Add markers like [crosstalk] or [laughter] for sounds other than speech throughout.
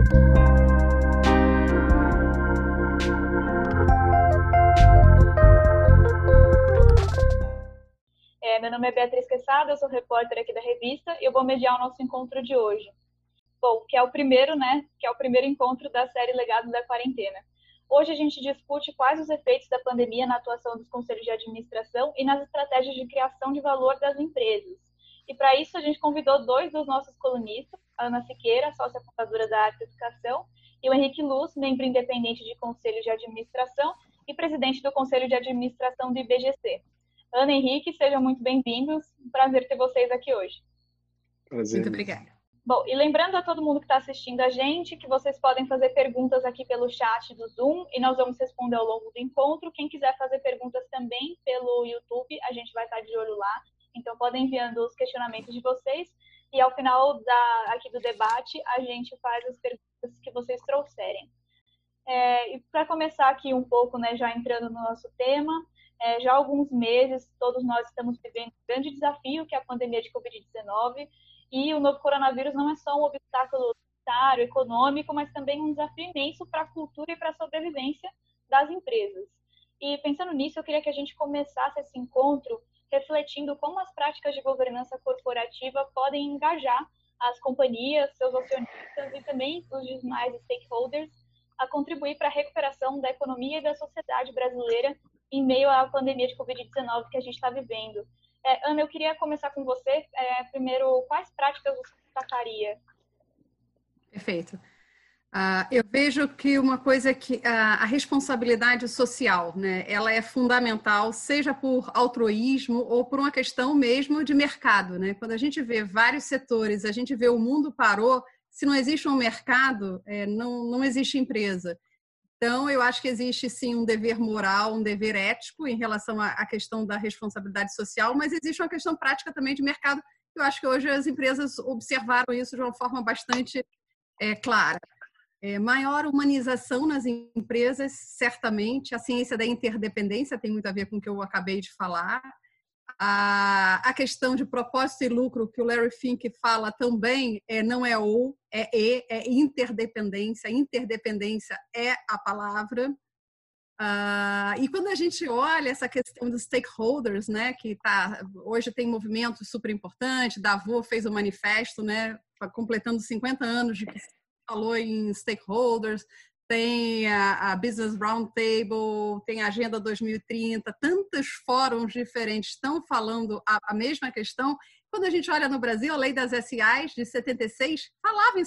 É, meu nome é Beatriz Quesada, eu sou repórter aqui da revista e eu vou mediar o nosso encontro de hoje. Bom, que é o primeiro, né? Que é o primeiro encontro da série Legado da Quarentena. Hoje a gente discute quais os efeitos da pandemia na atuação dos conselhos de administração e nas estratégias de criação de valor das empresas. E para isso a gente convidou dois dos nossos colunistas, a Ana Siqueira, sócia fundadora da Arte Educação, e o Henrique Luz, membro independente de conselho de administração e presidente do conselho de administração do IBGC. Ana e Henrique, sejam muito bem-vindos. Um prazer ter vocês aqui hoje. Prazer. Muito obrigada. Bom, e lembrando a todo mundo que está assistindo a gente que vocês podem fazer perguntas aqui pelo chat do Zoom e nós vamos responder ao longo do encontro. Quem quiser fazer perguntas também pelo YouTube, a gente vai estar de olho lá. Então podem enviando os questionamentos de vocês e ao final da, aqui do debate a gente faz as perguntas que vocês trouxerem. É, e para começar aqui um pouco, né, já entrando no nosso tema, é, já há alguns meses todos nós estamos vivendo um grande desafio que é a pandemia de Covid-19 e o novo coronavírus não é só um obstáculo sanitário, econômico, mas também um desafio imenso para a cultura e para a sobrevivência das empresas. E pensando nisso, eu queria que a gente começasse esse encontro refletindo como as práticas de governança corporativa podem engajar as companhias, seus acionistas e também os demais stakeholders a contribuir para a recuperação da economia e da sociedade brasileira em meio à pandemia de Covid-19 que a gente está vivendo. É, Ana, eu queria começar com você. É, primeiro, quais práticas você destacaria? Perfeito. Uh, eu vejo que uma coisa é que uh, a responsabilidade social, né, ela é fundamental, seja por altruísmo ou por uma questão mesmo de mercado, né? Quando a gente vê vários setores, a gente vê o mundo parou, se não existe um mercado, é, não, não existe empresa. Então, eu acho que existe sim um dever moral, um dever ético em relação à questão da responsabilidade social, mas existe uma questão prática também de mercado. Eu acho que hoje as empresas observaram isso de uma forma bastante é, clara. É, maior humanização nas empresas, certamente. A ciência da interdependência tem muito a ver com o que eu acabei de falar a, a questão de propósito e lucro que o Larry Fink fala também é, não é ou, é e, é interdependência. Interdependência é a palavra. Uh, e quando a gente olha essa questão dos stakeholders, né, que tá, hoje tem movimento super importante, Davos fez o manifesto, né, completando 50 anos de que falou em stakeholders, tem a, a, Business Roundtable, tem a Agenda 2030, tantos fóruns diferentes estão falando a, a, mesma questão. Quando a gente olha no Brasil, a lei das SIs de 76 falava em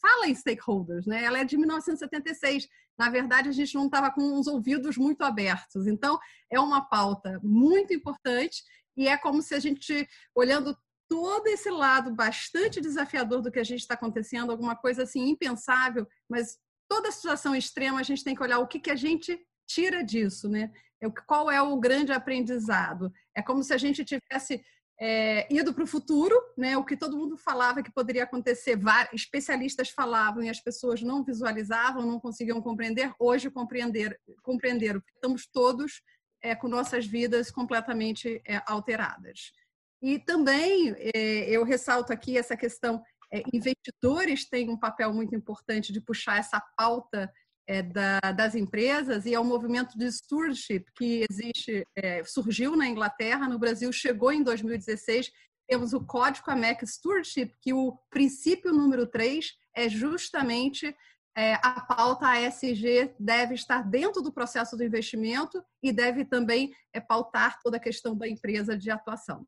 fala em stakeholders, né? Ela é de 1976. Na verdade, a gente não estava com os ouvidos muito abertos. Então, é uma pauta muito importante e é como se a gente, olhando todo esse lado bastante desafiador do que a gente está acontecendo, alguma coisa assim impensável, mas toda situação extrema a gente tem que olhar o que, que a gente tira disso, né? É qual é o grande aprendizado? É como se a gente tivesse é, ido para o futuro, né? O que todo mundo falava que poderia acontecer, especialistas falavam e as pessoas não visualizavam, não conseguiam compreender. Hoje compreender, compreenderam. Estamos todos é, com nossas vidas completamente é, alteradas. E também é, eu ressalto aqui essa questão é, investidores têm um papel muito importante de puxar essa pauta é, da, das empresas e é um movimento de stewardship que existe, surgiu na Inglaterra, no Brasil chegou em 2016. Temos o Código AMEC Stewardship, que o princípio número 3 é justamente a pauta ESG deve estar dentro do processo do investimento e deve também pautar toda a questão da empresa de atuação.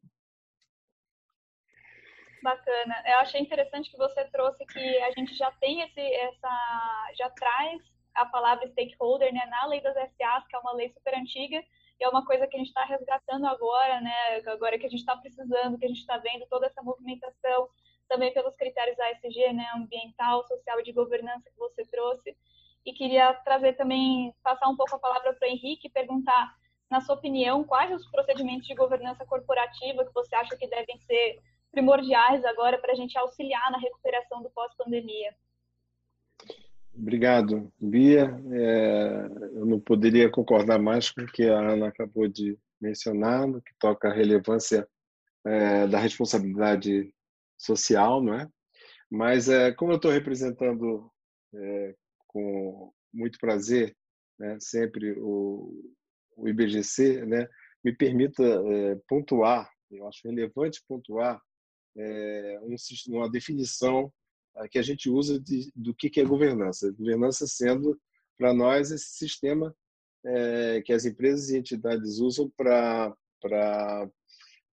Bacana. Eu achei interessante que você trouxe que a gente já tem esse, essa, já traz a palavra stakeholder, né, na lei das SAs, que é uma lei super antiga, e é uma coisa que a gente está resgatando agora, né, agora que a gente está precisando, que a gente está vendo toda essa movimentação, também pelos critérios ASG, né, ambiental, social e de governança que você trouxe. E queria trazer também, passar um pouco a palavra para o Henrique, perguntar, na sua opinião, quais os procedimentos de governança corporativa que você acha que devem ser primordiais agora para a gente auxiliar na recuperação do pós-pandemia. Obrigado, Bia. É, eu não poderia concordar mais com o que a Ana acabou de mencionar, no que toca a relevância é, da responsabilidade social, não é? Mas é, como eu estou representando é, com muito prazer, né, sempre o, o IBGC, né, me permita é, pontuar, eu acho relevante pontuar é, um, uma definição que a gente usa de, do que, que é governança. Governança sendo, para nós, esse sistema é, que as empresas e entidades usam para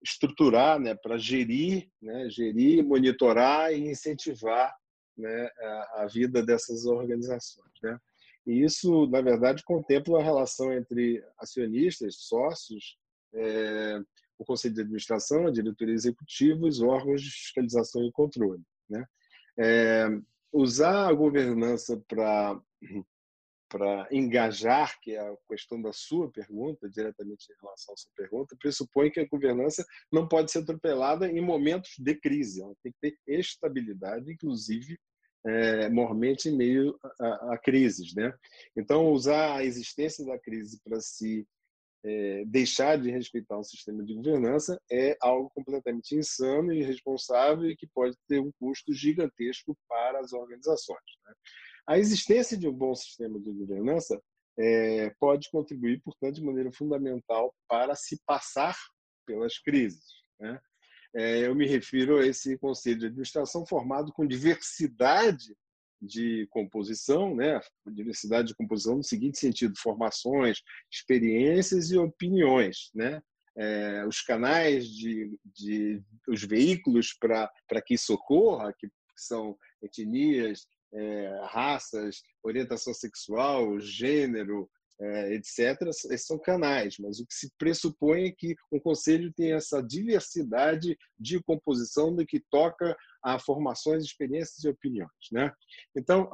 estruturar, né, para gerir, né, gerir, monitorar e incentivar né, a, a vida dessas organizações. Né? E isso, na verdade, contempla a relação entre acionistas, sócios, é, o conselho de administração, a diretoria executiva, os órgãos de fiscalização e controle. Né? É, usar a governança para engajar, que é a questão da sua pergunta, diretamente em relação à sua pergunta, pressupõe que a governança não pode ser atropelada em momentos de crise. Ela tem que ter estabilidade, inclusive, é, mormente em meio a, a, crises. Né? Então, usar a existência da crise para se é, deixar de respeitar um sistema de governança é algo completamente insano e irresponsável e que pode ter um custo gigantesco para as organizações. Né? A existência de um bom sistema de governança é, pode contribuir, portanto, de maneira fundamental para se passar pelas crises. Né? É, eu me refiro a esse conselho de administração formado com diversidade de composição, né? diversidade de composição no seguinte sentido: formações, experiências e opiniões. Né? É, os canais de, de os veículos para que isso ocorra, que são etnias, é, raças, orientação sexual, gênero, etc., esses são canais, mas o que se pressupõe é que um conselho tem essa diversidade de composição do que toca a formações, experiências e opiniões. Né? Então,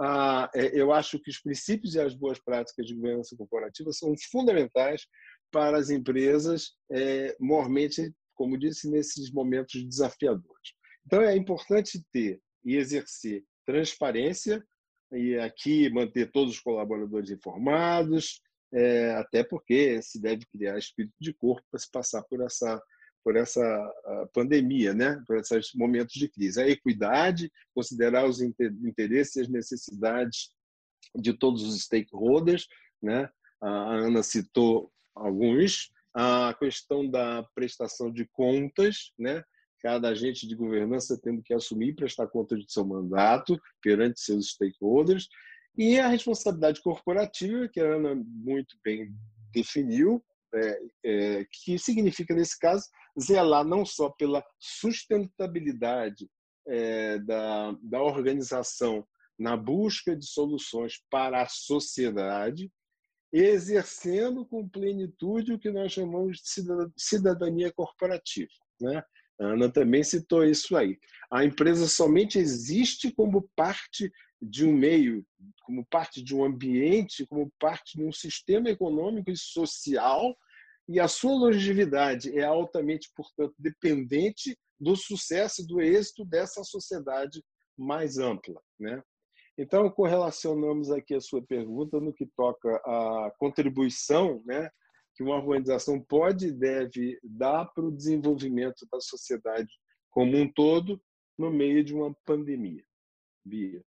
é, eu acho que os princípios e as boas práticas de governança corporativa são fundamentais para as empresas, é, mormente, como disse, nesses momentos desafiadores. Então, é importante ter e exercer transparência e aqui manter todos os colaboradores informados, é, até porque se deve criar espírito de corpo para se passar por essa por essa pandemia, né? por esses momentos de crise. A equidade, considerar os interesses e as necessidades de todos os stakeholders, né? A Ana citou alguns, a questão da prestação de contas, né? cada agente de governança tendo que assumir e prestar conta de seu mandato perante seus stakeholders, e a responsabilidade corporativa, que a Ana muito bem definiu, é, é, que significa, nesse caso, zelar não só pela sustentabilidade é, da, da organização na busca de soluções para a sociedade, exercendo com plenitude o que nós chamamos de cidadania corporativa. Né? A Ana também citou isso aí. A empresa somente existe como parte de um meio, como parte de um ambiente, como parte de um sistema econômico e social, e a sua longevidade é altamente, portanto, dependente do sucesso e do êxito dessa sociedade mais ampla. Né? Então, correlacionamos aqui a sua pergunta no que toca à contribuição né, que uma organização pode e deve dar para o desenvolvimento da sociedade como um todo no meio de uma pandemia. Bia.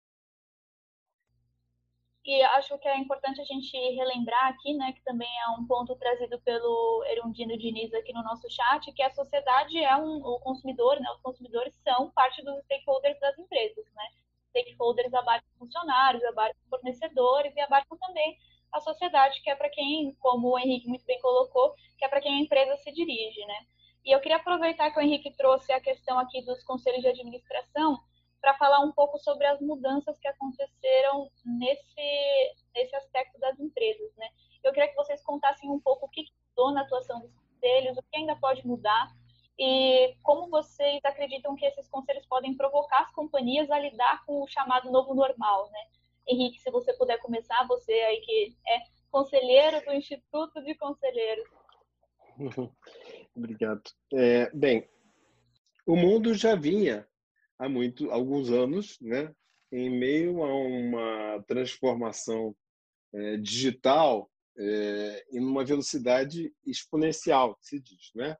E acho que é importante a gente relembrar aqui, né, que também é um ponto trazido pelo Erundino Diniz aqui no nosso chat, que a sociedade é um, o consumidor, né, os consumidores são parte dos stakeholders das empresas, né. Stakeholders abarcam funcionários, abarcam fornecedores e abarcam também a sociedade, que é para quem, como o Henrique muito bem colocou, que é para quem a empresa se dirige, né? E eu queria aproveitar que o Henrique trouxe a questão aqui dos conselhos de administração para falar um pouco sobre as mudanças que aconteceram nesse, nesse aspecto das empresas, né? Eu queria que vocês contassem um pouco o que mudou na atuação dos conselhos, o que ainda pode mudar e como vocês acreditam que esses conselhos podem provocar as companhias a lidar com o chamado novo normal, né? Henrique, se você puder começar, você aí que é conselheiro do Instituto de Conselheiros. Obrigado. É, bem, o mundo já vinha há muito, alguns anos, né, em meio a uma transformação é, digital é, em uma velocidade exponencial, se diz, né?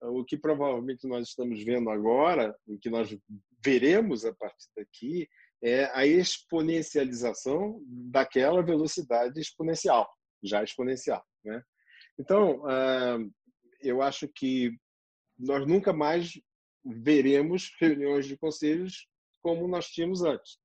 O que provavelmente nós estamos vendo agora, o que nós veremos a partir daqui, é a exponencialização daquela velocidade exponencial, já exponencial. Né? Então, ah, eu acho que nós nunca mais veremos reuniões de conselhos como nós tínhamos antes.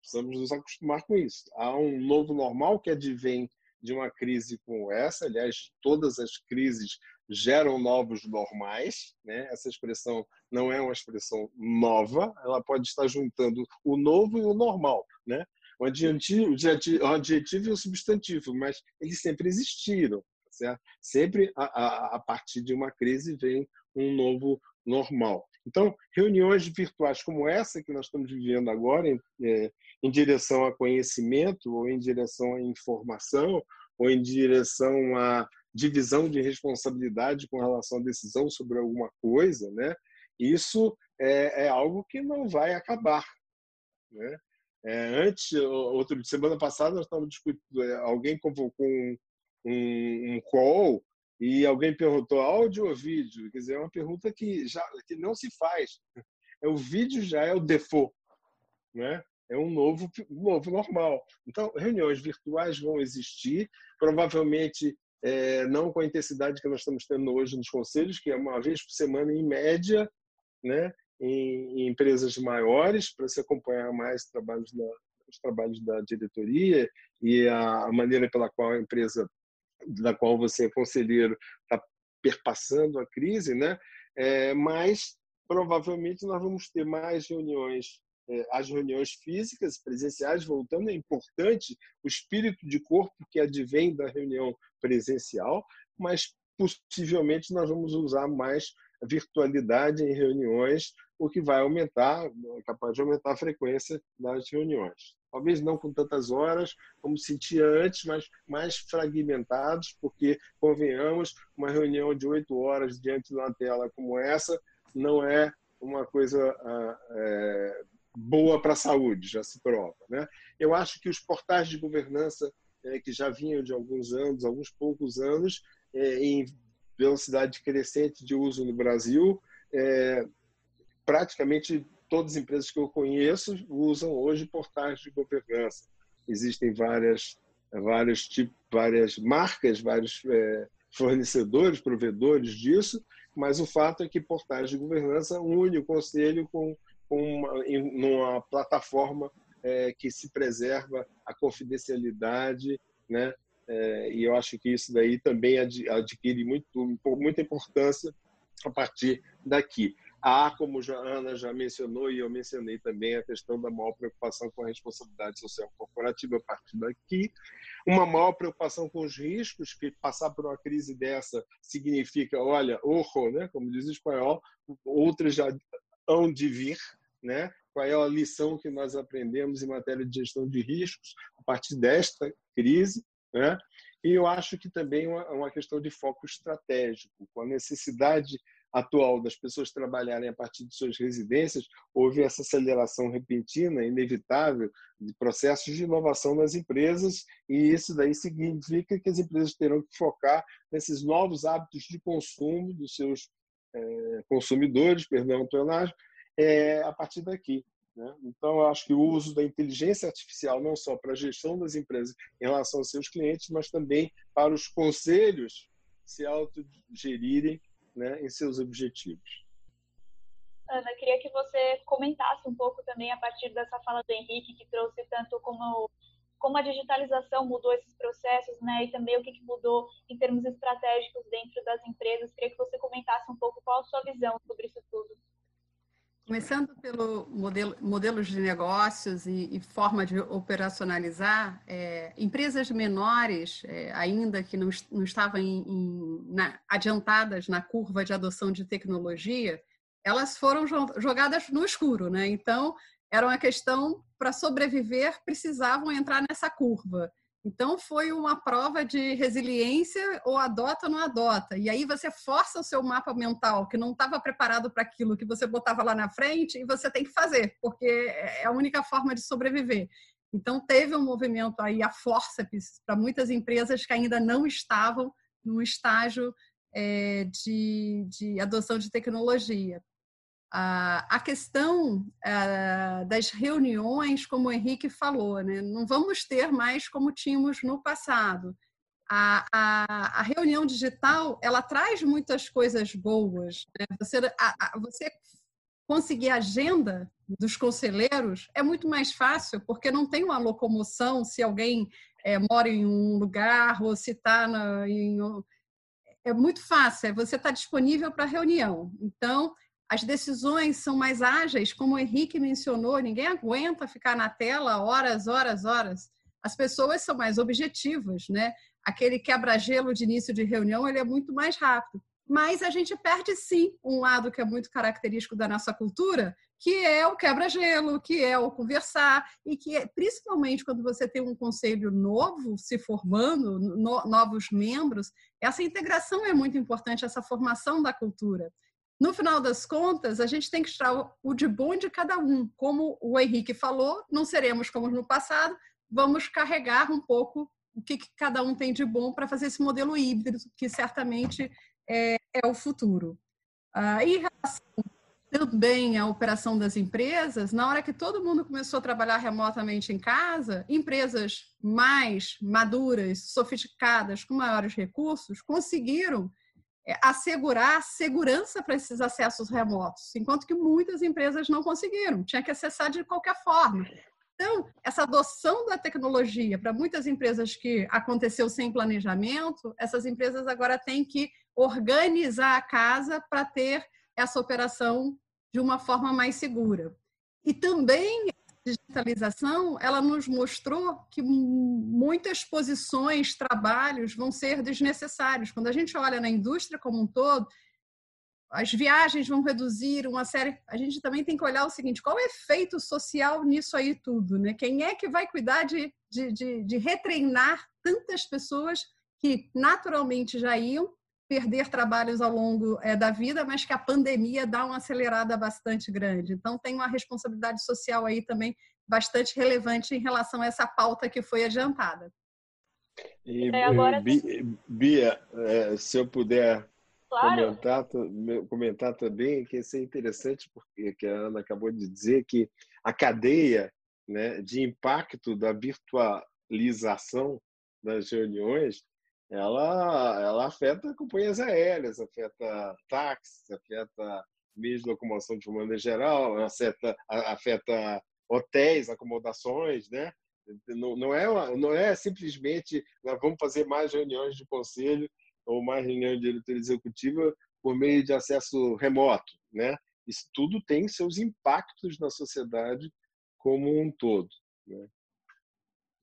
Precisamos nos acostumar com isso. Há um novo normal que advém de uma crise como essa. Aliás, todas as crises geram novos normais. Né? Essa expressão não é uma expressão nova, ela pode estar juntando o novo e o normal. Né? O adjetivo, o adjetivo e o substantivo, mas eles sempre existiram. Certo? Sempre a, a, a partir de uma crise vem um novo normal. Então, reuniões virtuais como essa que nós estamos vivendo agora, em, é, em direção a conhecimento, ou em direção à informação, ou em direção à divisão de responsabilidade com relação à decisão sobre alguma coisa, né? Isso é, é algo que não vai acabar, né? É, antes, outra semana passada, nós estávamos discutindo, é, alguém convocou um, um, um call e alguém perguntou áudio ou vídeo? Quer dizer, é uma pergunta que já que não se faz. É o vídeo já é o default, né? É um novo, novo normal. Então, reuniões virtuais vão existir, provavelmente é, não com a intensidade que nós estamos tendo hoje nos conselhos, que é uma vez por semana em média, né? Em, em empresas maiores, para se acompanhar mais trabalhos da, os trabalhos da diretoria e a maneira pela qual a empresa da qual você é conselheiro está perpassando a crise, né? É, mas provavelmente nós vamos ter mais reuniões, é, as reuniões físicas, presenciais, voltando. É importante o espírito de corpo que advém da reunião presencial, mas possivelmente nós vamos usar mais virtualidade em reuniões, o que vai aumentar, capaz de aumentar a frequência das reuniões talvez não com tantas horas como sentia antes, mas mais fragmentados, porque, convenhamos, uma reunião de oito horas diante de uma tela como essa não é uma coisa ah, é, boa para a saúde, já se prova. Né? Eu acho que os portais de governança é, que já vinham de alguns anos, alguns poucos anos, é, em velocidade crescente de uso no Brasil, é, praticamente todas as empresas que eu conheço usam hoje portais de governança. Existem várias, vários tipos, várias marcas, vários é, fornecedores, provedores disso, mas o fato é que portais de governança une o conselho com, com uma, numa plataforma é, que se preserva a confidencialidade, né? É, e eu acho que isso daí também adquire muito, muita importância a partir daqui. Há, como a Ana já mencionou e eu mencionei também, a questão da maior preocupação com a responsabilidade social corporativa a partir daqui, uma maior preocupação com os riscos, que passar por uma crise dessa significa, olha, ojo, né, como diz o espanhol, outras já hão de vir, né? qual é a lição que nós aprendemos em matéria de gestão de riscos a partir desta crise, né? E eu acho que também é uma questão de foco estratégico, com a necessidade atual das pessoas trabalharem a partir de suas residências, houve essa aceleração repentina, inevitável, de processos de inovação nas empresas, e isso daí significa que as empresas terão que focar nesses novos hábitos de consumo dos seus é, consumidores, perdão, Tonagem, é, a partir daqui. Né? Então, acho que o uso da inteligência artificial, não só para a gestão das empresas em relação aos seus clientes, mas também para os conselhos se autogerirem né, em seus objetivos. Ana, queria que você comentasse um pouco também a partir dessa fala do Henrique, que trouxe tanto como como a digitalização mudou esses processos, né, e também o que, que mudou em termos estratégicos dentro das empresas. Queria que você comentasse um pouco qual a sua visão sobre isso tudo. Começando pelo modelo, modelos de negócios e, e forma de operacionalizar, é, empresas menores, é, ainda que não, não estavam em, em, na, adiantadas na curva de adoção de tecnologia, elas foram jogadas no escuro, né? Então, era uma questão para sobreviver, precisavam entrar nessa curva. Então foi uma prova de resiliência ou adota ou não adota. E aí você força o seu mapa mental que não estava preparado para aquilo que você botava lá na frente e você tem que fazer, porque é a única forma de sobreviver. Então teve um movimento aí a força para muitas empresas que ainda não estavam no estágio é, de, de adoção de tecnologia. A questão das reuniões, como o Henrique falou, né? não vamos ter mais como tínhamos no passado. A, a, a reunião digital ela traz muitas coisas boas. Né? Você, a, você conseguir agenda dos conselheiros é muito mais fácil, porque não tem uma locomoção se alguém é, mora em um lugar ou se está em. É muito fácil, é você está disponível para reunião. Então, as decisões são mais ágeis, como o Henrique mencionou, ninguém aguenta ficar na tela horas, horas, horas. As pessoas são mais objetivas, né? Aquele quebra-gelo de início de reunião, ele é muito mais rápido. Mas a gente perde sim um lado que é muito característico da nossa cultura, que é o quebra-gelo, que é o conversar, e que é, principalmente quando você tem um conselho novo se formando, no, novos membros, essa integração é muito importante, essa formação da cultura. No final das contas, a gente tem que tirar o de bom de cada um. Como o Henrique falou, não seremos como no passado, vamos carregar um pouco o que, cada um tem de bom para fazer esse modelo híbrido, que certamente é, é o futuro. Ah, em relação também à operação das empresas, na hora que todo mundo começou a trabalhar remotamente em casa, empresas mais maduras, sofisticadas, com maiores recursos, conseguiram é, assegurar segurança para esses acessos remotos, enquanto que muitas empresas não conseguiram, tinha que acessar de qualquer forma. Então, essa adoção da tecnologia para muitas empresas que aconteceu sem planejamento, essas empresas agora têm que organizar a casa para ter essa operação de uma forma mais segura. E também digitalização, ela nos mostrou que muitas posições, trabalhos vão ser desnecessários. Quando a gente olha na indústria como um todo, as viagens vão reduzir uma série. A gente também tem que olhar o seguinte: qual é o efeito social nisso aí tudo? Né? Quem é que vai cuidar de, de, de, de retreinar tantas pessoas que naturalmente já iam perder trabalhos ao longo é, da vida, mas que a pandemia dá uma acelerada bastante grande. Então, tem uma responsabilidade social aí também bastante relevante em relação a essa pauta que foi adiantada. E, é, agora... Bia, é, se eu puder claro. comentar, comentar também, que isso é interessante, porque que a Ana acabou de dizer que a cadeia né, de impacto da virtualização das reuniões ela, ela afeta companhias aéreas, afeta táxis, afeta meios de locomoção de maneira geral, afeta, afeta hotéis, acomodações, né? Não, não, é, não é simplesmente nós vamos fazer mais reuniões de conselho ou mais reuniões de diretoria executiva por meio de acesso remoto, né? Isso tudo tem seus impactos na sociedade como um todo. Né?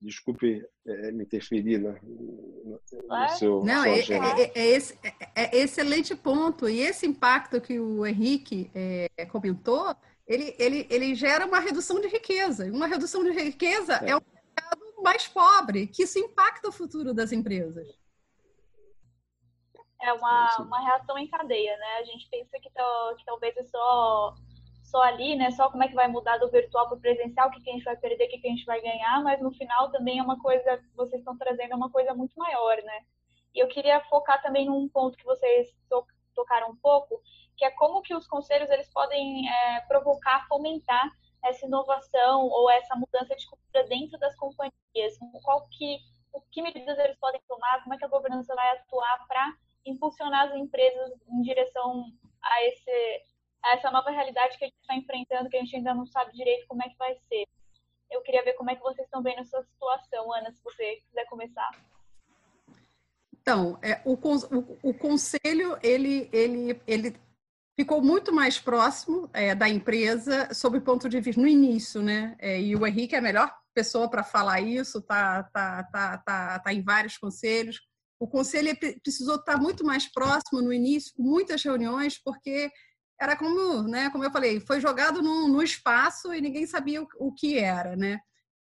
Desculpe é, me interferir no, no, no seu. Não, é, é, é, esse, é, é, excelente ponto. E esse impacto que o Henrique é, comentou, ele, ele, ele gera uma redução de riqueza. Uma redução de riqueza é, um mercado mais pobre, que isso impacta o futuro das empresas. É uma, uma reação em cadeia, né? A gente pensa que, que talvez é só só ali, né? Só como é que vai mudar do virtual para o presencial, o que, que a gente vai perder, o que, que a gente vai ganhar, mas no final também é uma coisa que vocês estão trazendo, é uma coisa muito maior, né? E eu queria focar também num ponto que vocês tocaram um pouco, que é como que os conselhos eles podem é, provocar, fomentar essa inovação ou essa mudança de cultura dentro das companhias. Qual que, o que medidas eles podem tomar, como é que a governança vai atuar para impulsionar as empresas em direção a esse essa nova realidade que a gente está enfrentando, que a gente ainda não sabe direito como é que vai ser. Eu queria ver como é que vocês estão vendo essa situação, Ana, se você quiser começar. Então, é, o, o, o, conselho ele, ele, ele ficou muito mais próximo é, da empresa sob o ponto de vista no início, né? É, e o Henrique é a melhor pessoa para falar isso, tá, tá, tá, tá, tá em vários conselhos. O conselho precisou estar muito mais próximo no início, com muitas reuniões, porque era como, né, como eu falei, foi jogado no, no espaço e ninguém sabia o, o que era, né?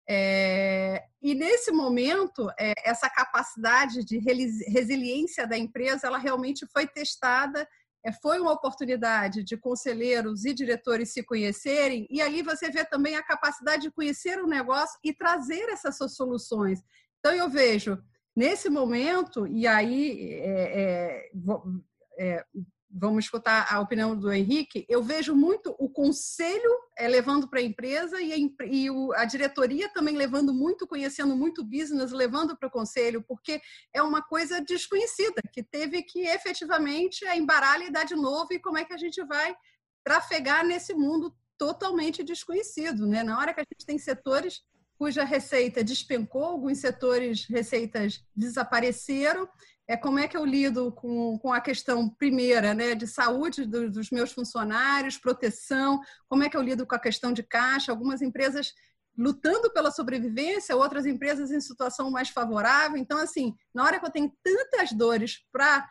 É, e nesse momento, é, essa capacidade de resiliência da empresa, ela realmente foi testada. É, foi uma oportunidade de conselheiros e diretores se conhecerem, e ali você vê também a capacidade de conhecer o negócio e trazer essas soluções. Então, eu vejo, nesse momento, e aí é, é, é vamos escutar a opinião do Henrique, eu vejo muito o conselho é, levando para a empresa e, a, e o, a diretoria também levando muito, conhecendo muito business, levando para o conselho, porque é uma coisa desconhecida, que teve que efetivamente embaralhar e dar de novo, e como é que a gente vai trafegar nesse mundo totalmente desconhecido. Né? Na hora que a gente tem setores cuja receita despencou, alguns setores receitas desapareceram, é como é que eu lido com, com a questão primeira, né, de saúde do, dos meus funcionários, proteção, como é que eu lido com a questão de caixa, algumas empresas lutando pela sobrevivência, outras empresas em situação mais favorável. Então, assim, na hora que eu tenho tantas dores para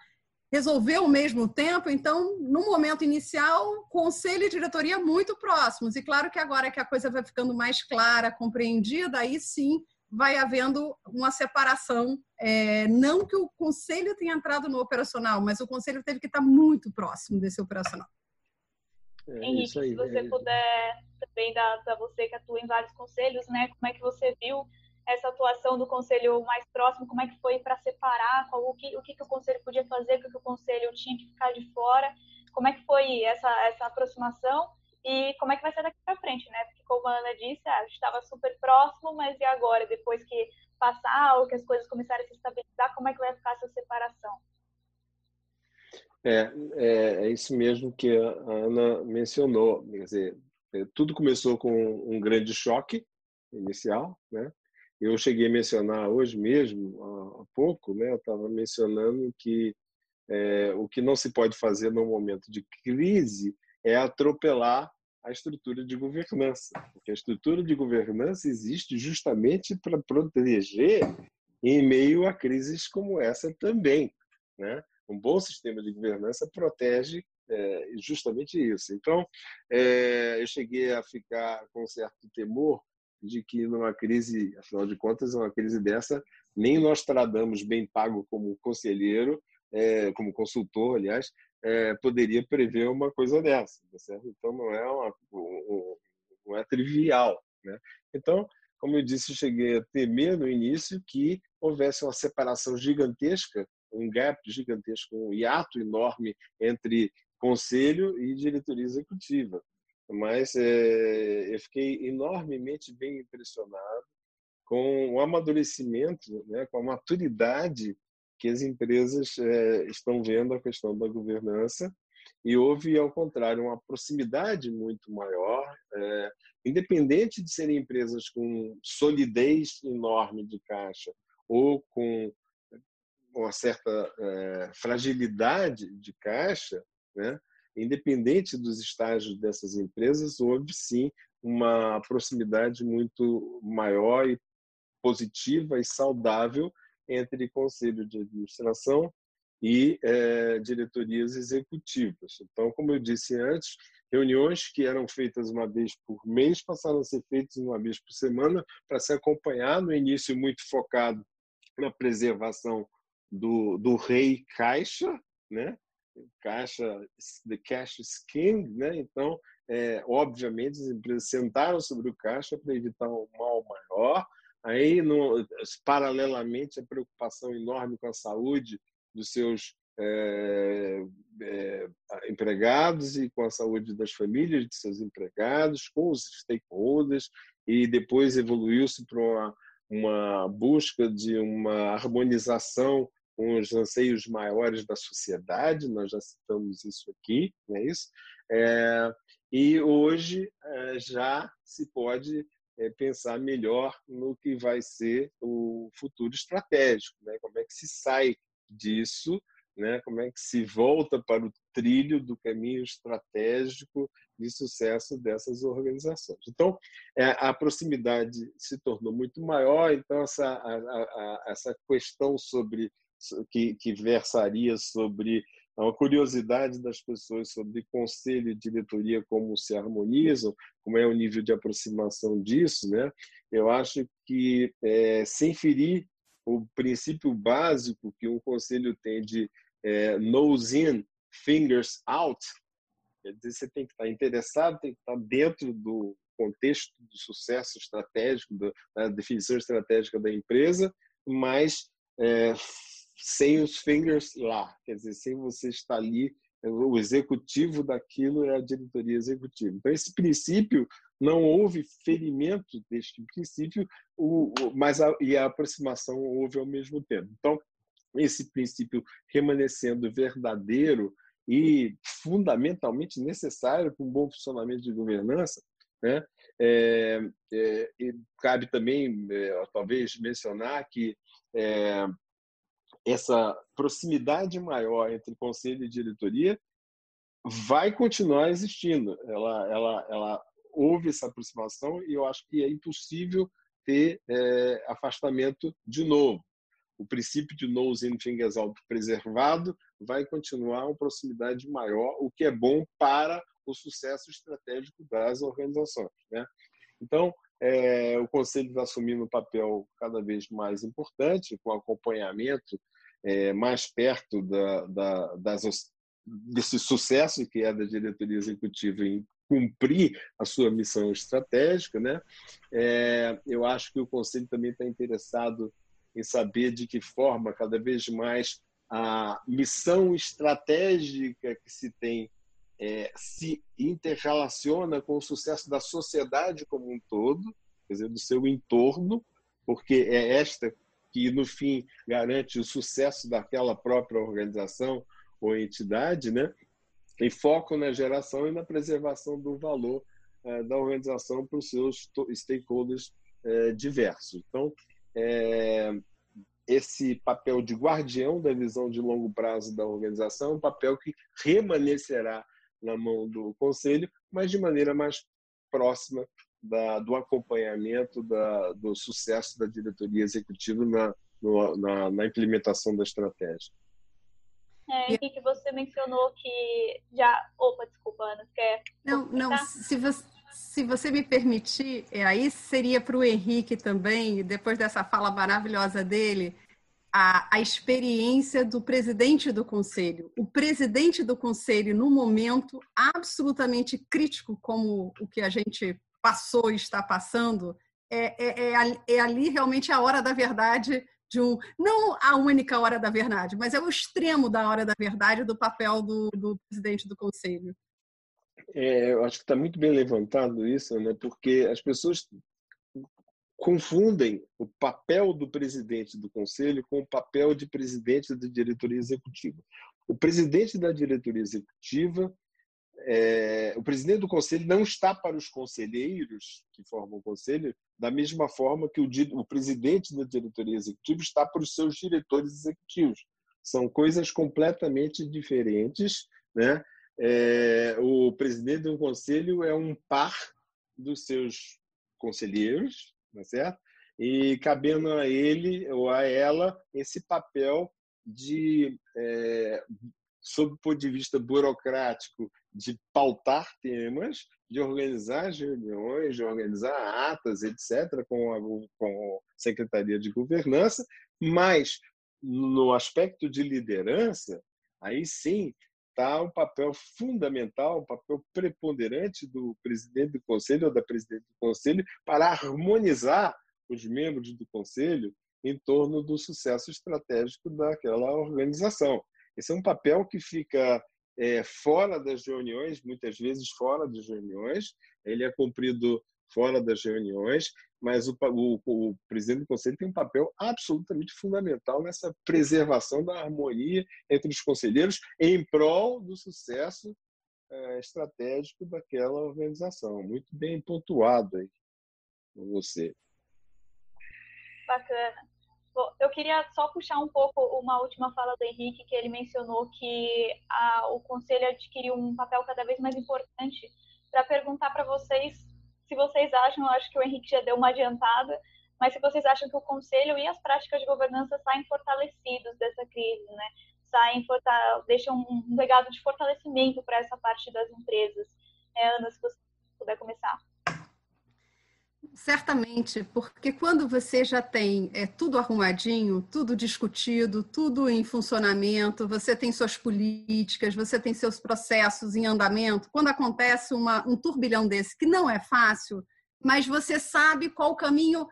resolver ao mesmo tempo, então, no momento inicial, conselho e diretoria muito próximos. E claro que agora que a coisa vai ficando mais clara, compreendida, aí sim vai havendo uma separação. É, não que o conselho tenha entrado no operacional, mas o conselho teve que estar muito próximo desse operacional. É, Henrique, aí, se você é puder também dar para você que atua em vários conselhos, né? Como é que você viu essa atuação do conselho mais próximo? Como é que foi para separar? Qual, o, que, o que, que o conselho podia fazer? O que, que o conselho tinha que ficar de fora? Como é que foi essa, essa aproximação? E como é que vai ser daqui para frente, né? Porque como a Ana disse, a gente estava super próximo, mas e agora, depois que passar ou que as coisas começarem a se estabilizar, como é que vai ficar essa separação? É, é, é isso mesmo que a Ana mencionou. Quer dizer, é, tudo começou com um grande choque inicial, né? Eu cheguei a mencionar hoje mesmo, há pouco, né? Eu estava mencionando que é, o que não se pode fazer no momento de crise é atropelar a estrutura de governança. Porque a estrutura de governança existe justamente para proteger em meio a crises como essa também. Né? Um bom sistema de governança protege é, justamente isso. Então, é, eu cheguei a ficar com certo temor de que numa crise, afinal de contas, uma crise dessa, nem nós tradamos bem pago como conselheiro, é, como consultor, aliás, é, poderia prever uma coisa dessa, tá certo? Então não é uma, um, não é trivial, né? Então, como eu disse, eu cheguei a temer no início que houvesse uma separação gigantesca, um gap gigantesco, um hiato enorme entre conselho e diretoria executiva. Mas é, eu fiquei enormemente bem impressionado com o amadurecimento, né, com a maturidade que as empresas é, estão vendo a questão da governança e houve, ao contrário, uma proximidade muito maior, é, independente de serem empresas com solidez enorme de caixa ou com uma certa é, fragilidade de caixa, né? independente dos estágios dessas empresas, houve sim uma proximidade muito maior e positiva e saudável entre conselho de administração e é, diretorias executivas. Então, como eu disse antes, reuniões que eram feitas uma vez por mês passaram a ser feitas uma vez por semana para se acompanhar, no início muito focado na preservação do, do rei caixa, né? Caixa, the cash is king, né? Então, é, obviamente, as empresas sentaram sobre o caixa para evitar um mal maior, Aí, no, paralelamente, a preocupação enorme com a saúde dos seus é, é, empregados e com a saúde das famílias de seus empregados, com os stakeholders, e depois evoluiu-se para uma, uma busca de uma harmonização com os anseios maiores da sociedade, nós já citamos isso aqui, não é isso? É, e hoje já se pode é, pensar melhor no que vai ser o futuro estratégico, né? Como é que se sai disso, né? Como é que se volta para o trilho do caminho estratégico de sucesso dessas organizações. Então, é, a proximidade se tornou muito maior. Então, essa a, a, essa questão sobre que, que versaria sobre é uma curiosidade das pessoas sobre conselho e diretoria, como se harmonizam, como é o nível de aproximação disso, né? Eu acho que, é, sem ferir o princípio básico que um conselho tem de é, nose in, fingers out, quer dizer, você tem que estar interessado, tem que estar dentro do contexto do sucesso estratégico, da definição estratégica da empresa, mas é, sem os fingers lá, quer dizer, sem você estar ali o executivo daquilo é a diretoria executiva. Então, esse princípio, não houve ferimento deste princípio, mas a, e a aproximação houve ao mesmo tempo. Então, esse princípio remanescendo verdadeiro e fundamentalmente necessário para um bom funcionamento de governança, né? É, é, cabe também, é, talvez, mencionar que é, essa proximidade maior entre conselho e diretoria vai continuar existindo. Ela, ela, ela houve essa aproximação e eu acho que é impossível ter é, afastamento de novo. O princípio de nose in fingers out preservado vai continuar uma proximidade maior, o que é bom para o sucesso estratégico das organizações. Né? Então, é, o Conselho está assumindo um papel cada vez mais importante, com acompanhamento é, mais perto da, da, das, desse sucesso que é da diretoria executiva em cumprir a sua missão estratégica. Né? É, eu acho que o Conselho também está interessado em saber de que forma, cada vez mais, a missão estratégica que se tem é, se interrelaciona com o sucesso da sociedade como um todo, quer dizer, do seu entorno, porque é esta que, no fim, garante o sucesso daquela própria organização ou entidade, né? e foco na geração e na preservação do valor é, da organização para os seus stakeholders é, diversos. Então, é, esse papel de guardião da visão de longo prazo da organização é um papel que remanescerá na mão do conselho, mas de maneira mais próxima da, do acompanhamento da, do sucesso da diretoria executiva na, no, na, na, implementação da estratégia. É, Henrique, você mencionou que já. Opa, desculpa, Ana, quer. Não, não, se você, se você me permitir, é, aí seria para o Henrique também, depois dessa fala maravilhosa dele, a, a experiência do presidente do conselho. O presidente do conselho, no momento absolutamente crítico, como o que a gente passou e está passando, é, é, é, é ali realmente a hora da verdade de um não a única hora da verdade, mas é o extremo da hora da verdade do papel do, do presidente do conselho. É, eu acho que está muito bem levantado isso, né? Porque as pessoas confundem o papel do presidente do conselho com o papel de presidente da diretoria executiva. O presidente da diretoria executiva, é, o presidente do conselho não está para os conselheiros que formam o conselho da mesma forma que o, o presidente da diretoria executiva está para os seus diretores executivos. São coisas completamente diferentes, né? É, o presidente do conselho é um par dos seus conselheiros, tá certo? E cabendo a ele ou a ela esse papel de, é, sob o ponto de vista burocrático, de pautar temas, de organizar reuniões, de organizar atas, etc., com a, com a Secretaria de Governança, mas no aspecto de liderança, aí sim está um papel fundamental, um papel preponderante do presidente do conselho ou da presidente do conselho para harmonizar os membros do conselho em torno do sucesso estratégico daquela organização. Esse é um papel que fica é, fora das reuniões, muitas vezes fora das reuniões, ele é cumprido fora das reuniões, mas o, o, o, presidente do conselho tem um papel absolutamente fundamental nessa preservação da harmonia entre os conselheiros em prol do sucesso é, estratégico daquela organização. Muito bem pontuado aí com você. Bacana. Eu queria só puxar um pouco uma última fala do Henrique, que ele mencionou que a, o conselho adquiriu um papel cada vez mais importante para perguntar para vocês se vocês acham, eu acho que o Henrique já deu uma adiantada, mas se vocês acham que o Conselho e as práticas de governança saem fortalecidos dessa crise, né? Saem, deixam um legado de fortalecimento para essa parte das empresas. É, Ana, se você puder começar. Certamente, porque quando você já tem é, tudo arrumadinho, tudo discutido, tudo em funcionamento, você tem suas políticas, você tem seus processos em andamento, quando acontece uma, um turbilhão desse, que não é fácil, mas você sabe qual o caminho,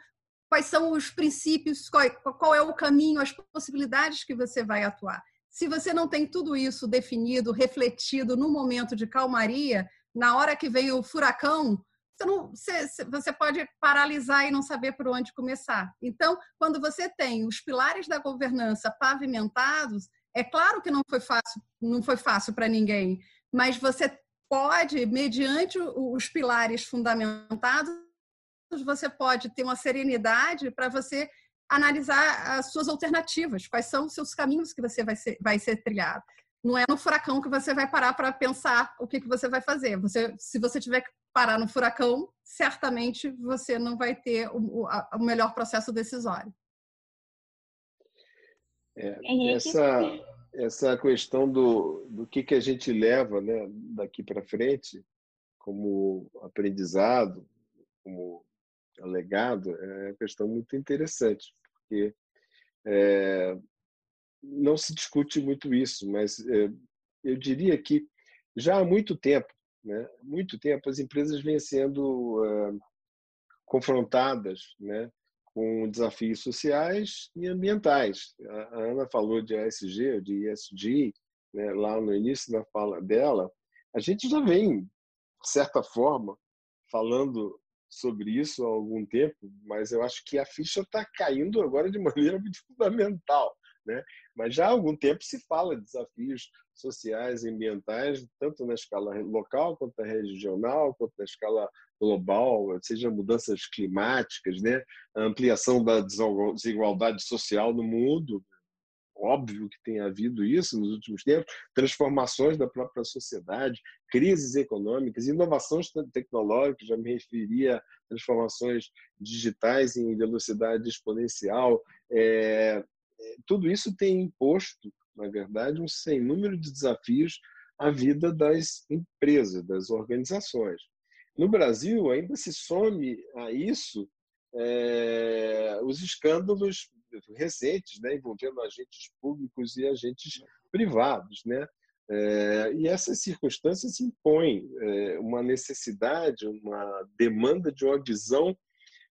quais são os princípios, qual, qual é o caminho, as possibilidades que você vai atuar. Se você não tem tudo isso definido, refletido no momento de calmaria, na hora que vem o furacão, você, não, você, você pode paralisar e não saber por onde começar. Então, quando você tem os pilares da governança pavimentados, é claro que não foi fácil, não foi fácil para ninguém, mas você pode, mediante os pilares fundamentados, você pode ter uma serenidade para você analisar as suas alternativas, quais são os seus caminhos que você vai ser, vai ser trilhado. Não é no furacão que você vai parar para pensar o que, que você vai fazer. Você, se você tiver que parar no furacão, certamente você não vai ter o, o melhor processo decisório. É, essa, essa questão do, do que, que a gente leva né, daqui para frente como aprendizado, como legado, é uma questão muito interessante, porque é, não se discute muito isso, mas é, eu diria que já há muito tempo, né, muito tempo, as empresas vêm sendo é, confrontadas né, com desafios sociais e ambientais. A Ana falou de ESG, de ESG, né, lá no início da fala dela. A gente já vem, de certa forma, falando sobre isso há algum tempo, mas eu acho que a ficha está caindo agora de [laughs] maneira muito fundamental. Né? Mas já há algum tempo se fala de desafios sociais e ambientais, tanto na escala local, quanto na regional, quanto na escala global, seja mudanças climáticas, né? a ampliação da desigualdade social no mundo, óbvio que tem havido isso nos últimos tempos, transformações da própria sociedade, crises econômicas, inovações tecnológicas, já me referia a transformações digitais em velocidade exponencial. É, tudo isso tem imposto, na verdade, um sem número de desafios à vida das empresas, das organizações. No Brasil, ainda se some a isso é, os escândalos recentes, né, envolvendo agentes públicos e agentes privados, né? É, e essas circunstâncias impõem é, uma necessidade, uma demanda de uma visão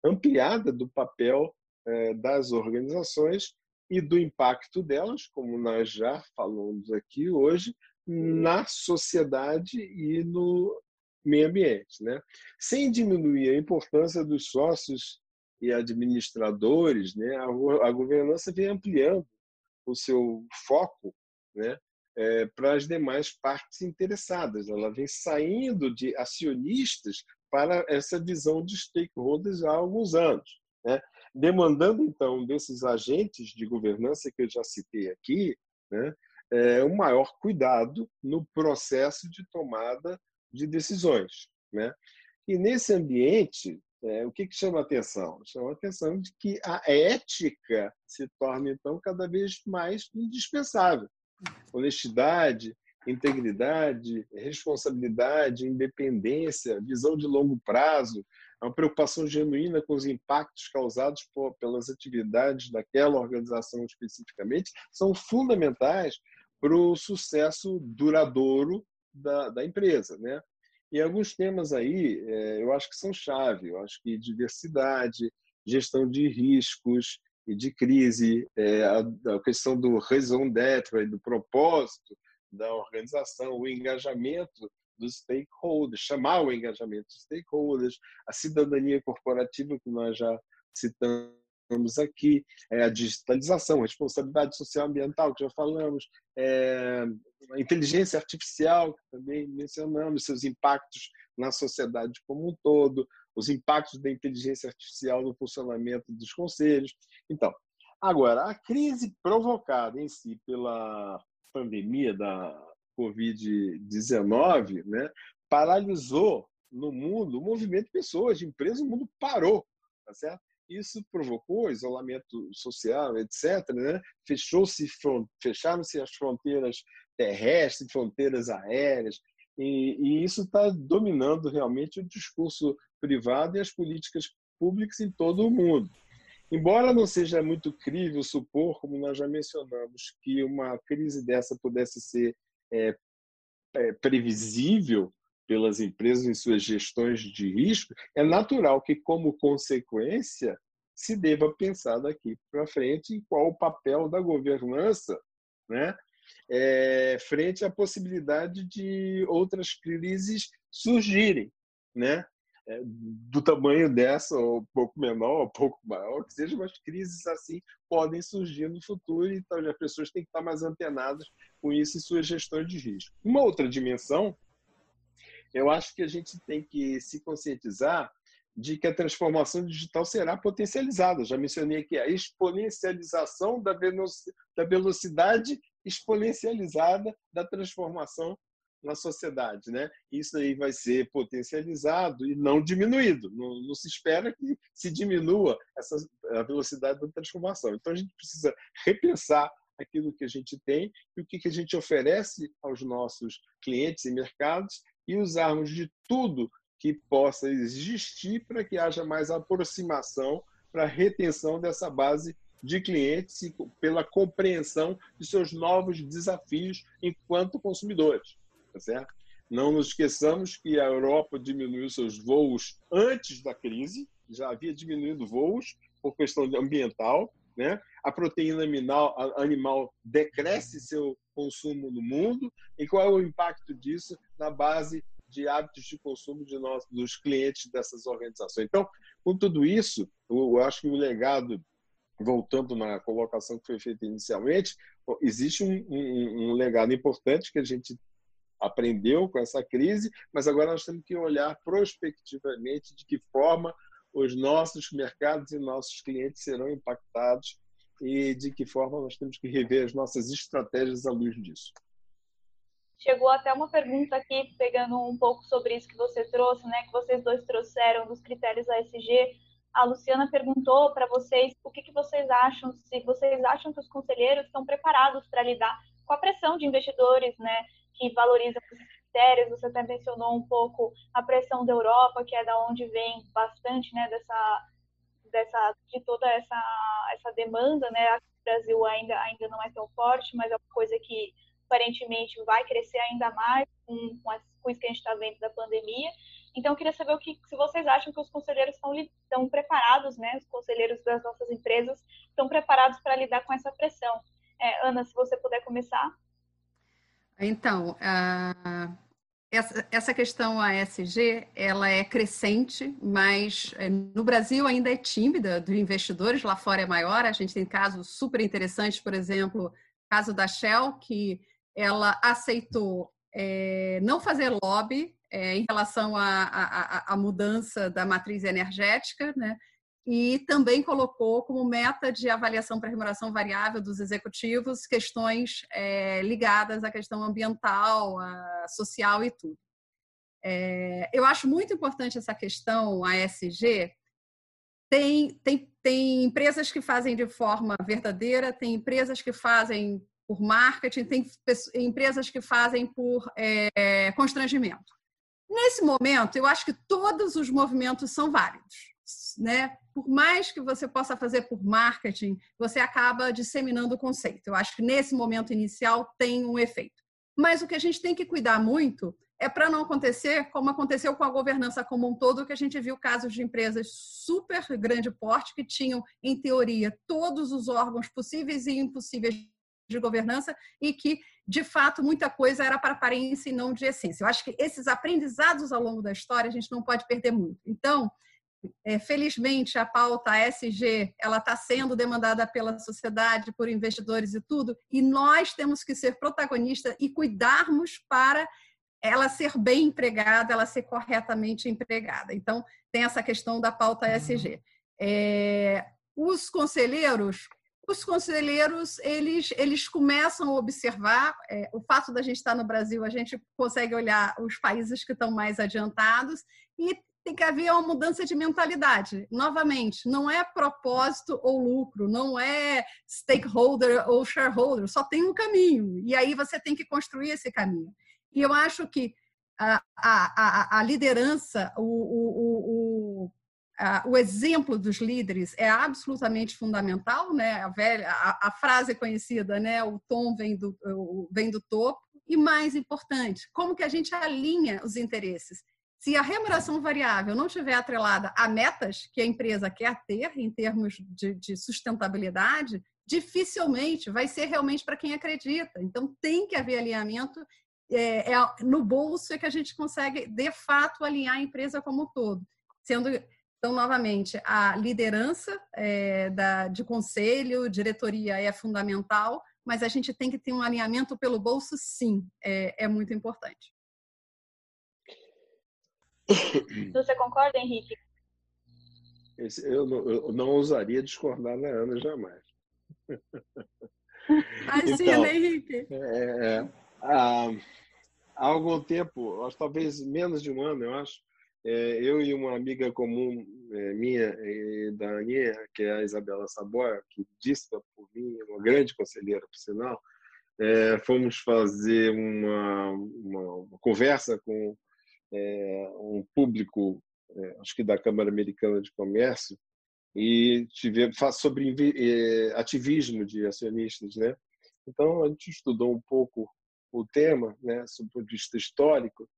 ampliada do papel é, das organizações e do impacto delas, como nós já falamos aqui hoje, na sociedade e no meio ambiente, né? Sem diminuir a importância dos sócios e administradores, né, a, governança vem ampliando o seu foco né, é, para as demais partes interessadas. Ela vem saindo de acionistas para essa visão de stakeholders há alguns anos, né? Demandando então desses agentes de governança que eu já citei aqui, né, é, um maior cuidado no processo de tomada de decisões. Né? E nesse ambiente, é, o que, que chama atenção? Chama atenção de que a ética se torna, então, cada vez mais indispensável. Honestidade, integridade, responsabilidade, independência, visão de longo prazo, uma preocupação genuína com os impactos causados por, pelas atividades daquela organização especificamente, são fundamentais para o sucesso duradouro da, da empresa. Né? E alguns temas aí é, eu acho que são chave. Eu acho que diversidade, gestão de riscos e de crise, é, a, a, questão do raison d'être, do propósito da organização, o engajamento dos stakeholders, chamar o engajamento dos stakeholders, a cidadania corporativa que nós já citamos aqui, é a digitalização, responsabilidade social ambiental, que já falamos, é, a inteligência artificial, que também mencionamos, seus impactos na sociedade como um todo, os impactos da inteligência artificial no funcionamento dos conselhos. Então, agora, a crise provocada em si pela pandemia da Covid-19 né, paralisou no mundo o movimento de pessoas, de empresas, o mundo parou, tá certo? Isso provocou isolamento social, etc. Né? Fechou-se, fecharam-se as fronteiras terrestres, fronteiras aéreas, e, e isso está dominando realmente o discurso privado e as políticas públicas em todo o mundo. Embora não seja muito crível supor, como nós já mencionamos, que uma crise dessa pudesse ser é, é, previsível pelas empresas em suas gestões de risco, é natural que, como consequência, se deva pensar daqui para frente em qual o papel da governança né, é, frente à possibilidade de outras crises surgirem, né? É, do tamanho dessa, ou um pouco menor, ou um pouco maior, que seja, mas crises assim podem surgir no futuro, então as pessoas têm que estar mais antenadas com isso em suas gestões de risco. Uma outra dimensão, eu acho que a gente tem que se conscientizar de que a transformação digital será potencializada. Já mencionei aqui a exponencialização da velocidade exponencializada da transformação na sociedade, né? Isso aí vai ser potencializado e não diminuído. Não, não, se espera que se diminua essa a velocidade da transformação. Então a gente precisa repensar aquilo que a gente tem e o que, que a gente oferece aos nossos clientes e mercados e usarmos de tudo que possa existir para que haja mais aproximação para a retenção dessa base de clientes e pela compreensão de seus novos desafios enquanto consumidores, tá certo? Não nos esqueçamos que a Europa diminuiu seus voos antes da crise, já havia diminuído voos por questão ambiental, né? A proteína animal, animal decresce seu consumo no mundo e qual é o impacto disso na base de hábitos de consumo de nós, dos clientes dessas organizações. Então, com tudo isso, eu acho que o legado, voltando na colocação que foi feita inicialmente, existe um, um, um legado importante que a gente aprendeu com essa crise, mas agora nós temos que olhar prospectivamente de que forma os nossos mercados e nossos clientes serão impactados e de que forma nós temos que rever as nossas estratégias à luz disso. Chegou até uma pergunta aqui, pegando um pouco sobre isso que você trouxe, né, que vocês dois trouxeram dos critérios ASG. A Luciana perguntou para vocês o que, que vocês acham, se vocês acham que os conselheiros estão preparados para lidar com a pressão de investidores, né, que valorizam os critérios. Você até mencionou um pouco a pressão da Europa, que é da onde vem bastante, né, dessa, dessa de toda essa essa demanda, né. O Brasil ainda ainda não é tão forte, mas é uma coisa que aparentemente vai crescer ainda mais com, com, as, com isso que a gente está vendo da pandemia. Então, eu queria saber o que, se vocês acham que os conselheiros estão, estão preparados, né? Os conselheiros das nossas empresas estão preparados para lidar com essa pressão. É, Ana, se você puder começar. Então, essa, essa questão ASG, ela é crescente, mas é, no Brasil ainda é tímida dos investidores, lá fora é maior. A gente tem casos super interessantes, por exemplo, caso da Shell, que ela aceitou é, não fazer lobby é, em relação à mudança da matriz energética, né? E também colocou como meta de avaliação para remuneração variável dos executivos questões é, ligadas à questão ambiental, social e tudo. É, eu acho muito importante essa questão, a ESG. Tem, tem, tem empresas que fazem de forma verdadeira, tem empresas que fazem por marketing, tem empresas que fazem por é, constrangimento. Nesse momento, eu acho que todos os movimentos são válidos. Né? Por mais que você possa fazer por marketing, você acaba disseminando o conceito. Eu acho que nesse momento inicial tem um efeito. Mas o que a gente tem que cuidar muito é para não acontecer como aconteceu com a governança como um todo, que a gente viu casos de empresas super grande porte que tinham, em teoria, todos os órgãos possíveis e impossíveis de governança e que, de fato, muita coisa era para aparência e não de essência. Eu acho que esses aprendizados ao longo da história a gente não pode perder muito. Então, é, felizmente, a pauta SG ela está sendo demandada pela sociedade, por investidores e tudo, e nós temos que ser protagonistas e cuidarmos para ela ser bem empregada, ela ser corretamente empregada. Então, tem essa questão da pauta SG. É, os conselheiros os conselheiros eles, eles começam a observar é, o fato da gente estar no Brasil, a gente consegue olhar os países que estão mais adiantados e tem que haver uma mudança de mentalidade. Novamente, não é propósito ou lucro, não é stakeholder ou shareholder, só tem um caminho. E aí você tem que construir esse caminho. E eu acho que a, a, a, a liderança, o, o, o, o exemplo dos líderes é absolutamente fundamental, né? A, velha, a, a, frase conhecida, né? O tom vem do, vem do topo. E mais importante, como que a gente alinha os interesses? Se a remuneração variável não estiver atrelada a metas que a empresa quer ter em termos de, de sustentabilidade, dificilmente vai ser realmente para quem acredita. Então, tem que haver alinhamento. É, é, no bolso é que a gente consegue, de fato, alinhar a empresa como um todo. Sendo, então, novamente, a liderança é, da, de conselho, diretoria é fundamental, mas a gente tem que ter um alinhamento pelo bolso, sim, é, é muito importante. Você concorda, Henrique? eu, não, eu não ousaria discordar da Ana jamais. [laughs] Imagina, então, Henrique. É, é, há, há algum tempo, acho, talvez menos de um ano, eu acho, é, eu e uma amiga comum é, minha e da Aninha, que é a Isabela Sabor, que disse por mim, uma grande conselheira, por sinal, é, fomos fazer uma, uma, uma conversa com é, um público, é, acho que da Câmara Americana de Comércio, e tivemos sobre é, ativismo de acionistas, né? Então a gente estudou um pouco o tema, né, sob o ponto de vista histórico,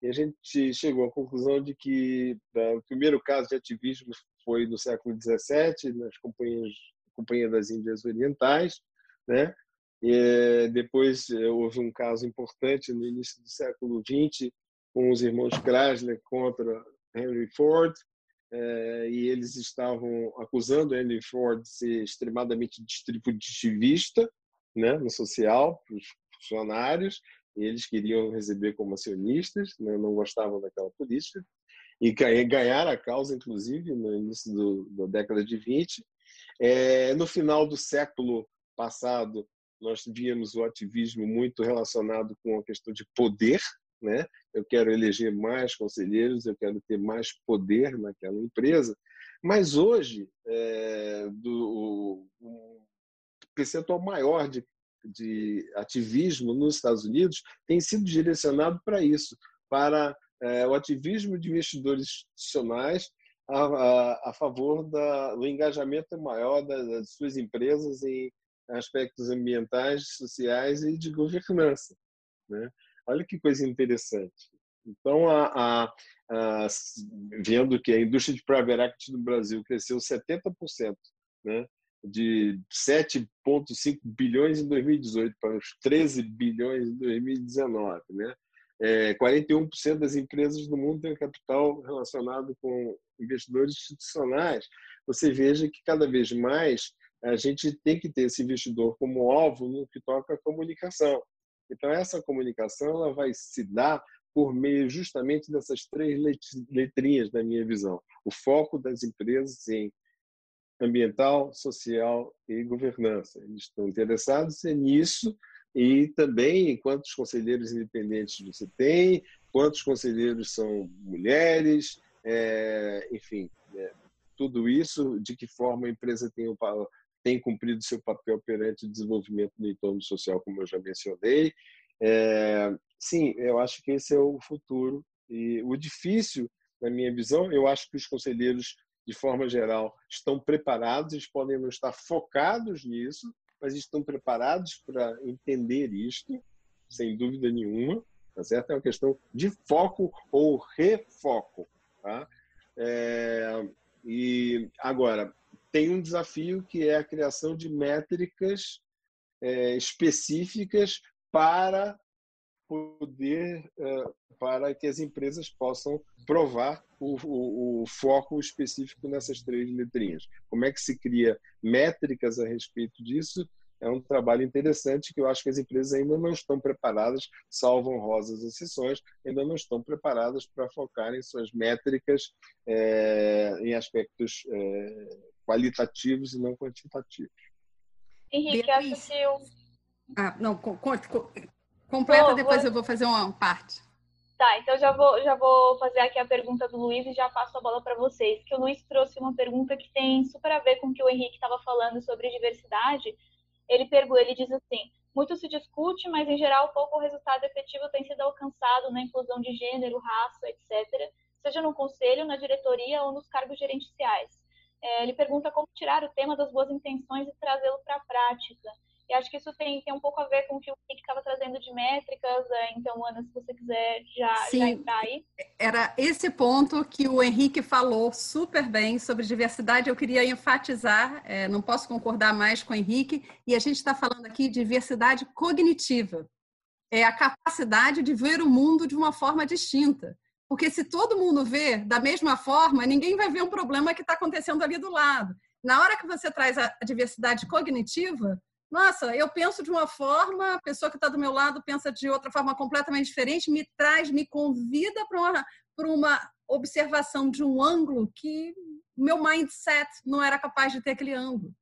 e a gente chegou à conclusão de que o primeiro caso de ativismo foi no século XVII, nas companhias, Companhia das Índias Orientais, né? E depois eh, houve um caso importante no início do século XX com os irmãos Chrysler contra Henry Ford, eh, e eles estavam acusando Henry Ford de ser extremadamente distributivista, né, no social, para os funcionários, eles queriam receber como acionistas, né, não gostavam daquela política, e ganhar a causa, inclusive, no início do, da década de 20. É, no final do século passado, nós víamos o ativismo muito relacionado com a questão de poder, né? Eu quero eleger mais conselheiros, eu quero ter mais poder naquela empresa. Mas hoje, é, do, percentual maior de de ativismo nos Estados Unidos tem sido direcionado para isso, para é, o ativismo de investidores institucionais a, a, a favor da, do engajamento maior das, das suas empresas em aspectos ambientais, sociais e de governança. Né? Olha que coisa interessante. Então, a, a, a, vendo que a indústria de private equity no Brasil cresceu 70%, né? de 7,5 bilhões em 2018 para os 13 bilhões em 2019. Né? É, 41% das empresas do mundo têm capital relacionado com investidores institucionais. Você veja que cada vez mais a gente tem que ter esse investidor como alvo no que toca a comunicação. Então, essa comunicação ela vai se dar por meio justamente dessas três letrinhas, da minha visão. O foco das empresas em ambiental, social e governança. Eles estão interessados nisso e também quantos conselheiros independentes você tem, quantos conselheiros são mulheres, é, enfim, é, tudo isso, de que forma a empresa tem, o, tem cumprido seu papel perante o desenvolvimento do entorno social, como eu já mencionei. É, sim, eu acho que esse é o futuro. E o difícil, na minha visão, eu acho que os conselheiros de forma geral, estão preparados, eles podem não estar focados nisso, mas estão preparados para entender isto, sem dúvida nenhuma, tá certo? É uma questão de foco ou refoco, tá? É, e agora tem um desafio que é a criação de métricas é, específicas para poder uh, para que as empresas possam provar o, o, o, foco específico nessas três letrinhas. Como é que se cria métricas a respeito disso? É um trabalho interessante que eu acho que as empresas ainda não estão preparadas, salvo honrosas exceções, ainda não estão preparadas para focar em suas métricas é, em aspectos é, qualitativos e não quantitativos. Henrique, acho que eu... Ah, não, Completa, depois eu vou fazer uma parte. Tá, então já vou, já vou fazer aqui a pergunta do Luiz e já passo a bola para vocês. Que o Luiz trouxe uma pergunta que tem super a ver com o que o Henrique estava falando sobre diversidade. Ele pergunta, ele diz assim: muito se discute, mas em geral pouco resultado efetivo tem sido alcançado na inclusão de gênero, raça, etc., seja no conselho, na diretoria ou nos cargos gerenciais. É, ele pergunta como tirar o tema das boas intenções e trazê-lo para a prática. E acho que isso tem, tem um pouco a ver com o que o Henrique estava trazendo de métricas. É, então, Ana, se você quiser já, Sim, já entrar aí. Era esse ponto que o Henrique falou super bem sobre diversidade. Eu queria enfatizar, é, não posso concordar mais com o Henrique, e a gente está falando aqui de diversidade cognitiva. É a capacidade de ver o mundo de uma forma distinta. Porque se todo mundo vê da mesma forma, ninguém vai ver um problema que está acontecendo ali do lado. Na hora que você traz a diversidade cognitiva, nossa, eu penso de uma forma, a pessoa que está do meu lado pensa de outra forma completamente diferente, me traz, me convida para uma, uma observação de um ângulo que meu mindset não era capaz de ter aquele ângulo.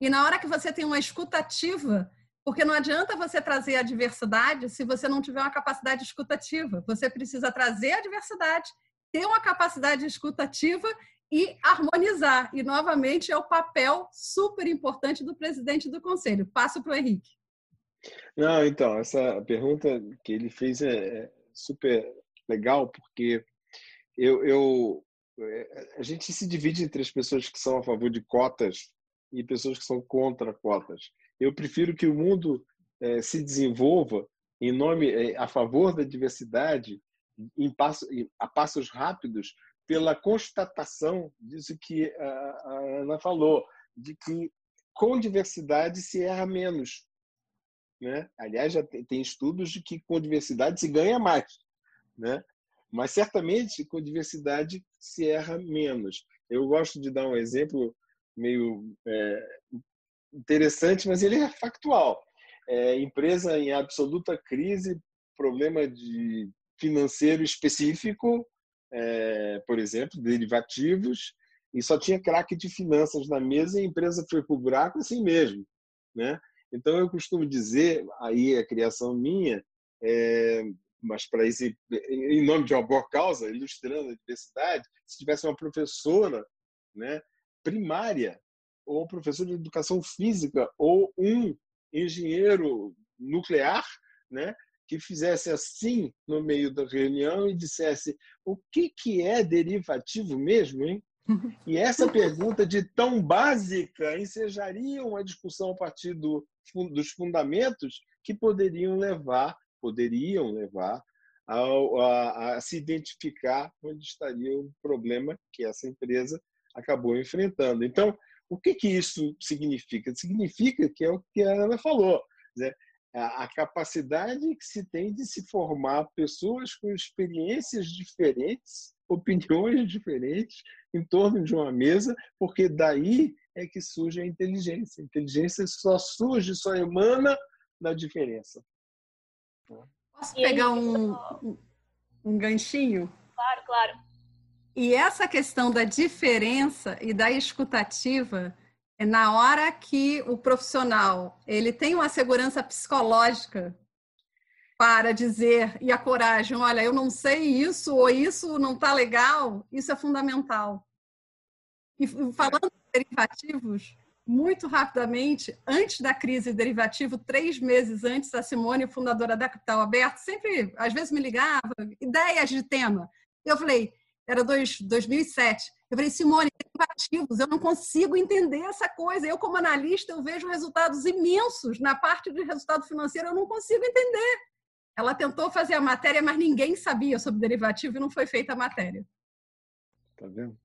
E na hora que você tem uma escutativa, porque não adianta você trazer a diversidade se você não tiver uma capacidade escutativa. Você precisa trazer a diversidade, ter uma capacidade escutativa e harmonizar. E, novamente, é o papel super importante do presidente do conselho. Passo para o Henrique. Não, então, essa pergunta que ele fez é, é super legal, porque eu, eu, é, a gente se divide entre as pessoas que são a favor de cotas e pessoas que são contra cotas. Eu prefiro que o mundo é, se desenvolva em nome a favor da diversidade em passo, a passos rápidos pela constatação disso que a Ana falou, de que com diversidade se erra menos. Né? Aliás, já tem estudos de que com diversidade se ganha mais. Né? Mas certamente com diversidade se erra menos. Eu gosto de dar um exemplo meio é, interessante, mas ele é factual. É, empresa em absoluta crise, problema de financeiro específico, é, por exemplo, derivativos, e só tinha craque de finanças na mesa e a empresa foi para o buraco assim mesmo. Né? Então, eu costumo dizer, aí a criação minha, é, mas para esse, em nome de uma boa causa, ilustrando a diversidade, se tivesse uma professora né, primária, ou um professor de educação física, ou um engenheiro nuclear, né, que fizesse assim no meio da reunião e dissesse o que, que é derivativo mesmo, hein? [laughs] E essa pergunta de tão básica ensejaria uma discussão a partir do, dos fundamentos que poderiam levar, poderiam levar ao, a, a, se identificar onde estaria o problema que essa empresa acabou enfrentando. Então, o que, que isso significa? Significa que é o que a Ana falou. Dizer, a capacidade que se tem de se formar pessoas com experiências diferentes, opiniões [laughs] diferentes em torno de uma mesa, porque daí é que surge a inteligência. A inteligência só surge, só emana da diferença. Posso pegar um, um ganchinho? Claro, claro. E essa questão da diferença e da escutativa na hora que o profissional ele tem uma segurança psicológica para dizer e a coragem, olha, eu não sei isso ou isso não está legal, isso é fundamental. E falando de derivativos, muito rapidamente, antes da crise derivativo, três meses antes, a Simone, fundadora da Capital Aberto, sempre, às vezes me ligava, ideias de tema. Eu falei, era dois, 2007. Eu falei, Simone, derivativos, eu não consigo entender essa coisa. Eu, como analista, eu vejo resultados imensos na parte de resultado financeiro, eu não consigo entender. Ela tentou fazer a matéria, mas ninguém sabia sobre derivativo e não foi feita a matéria. Tá vendo?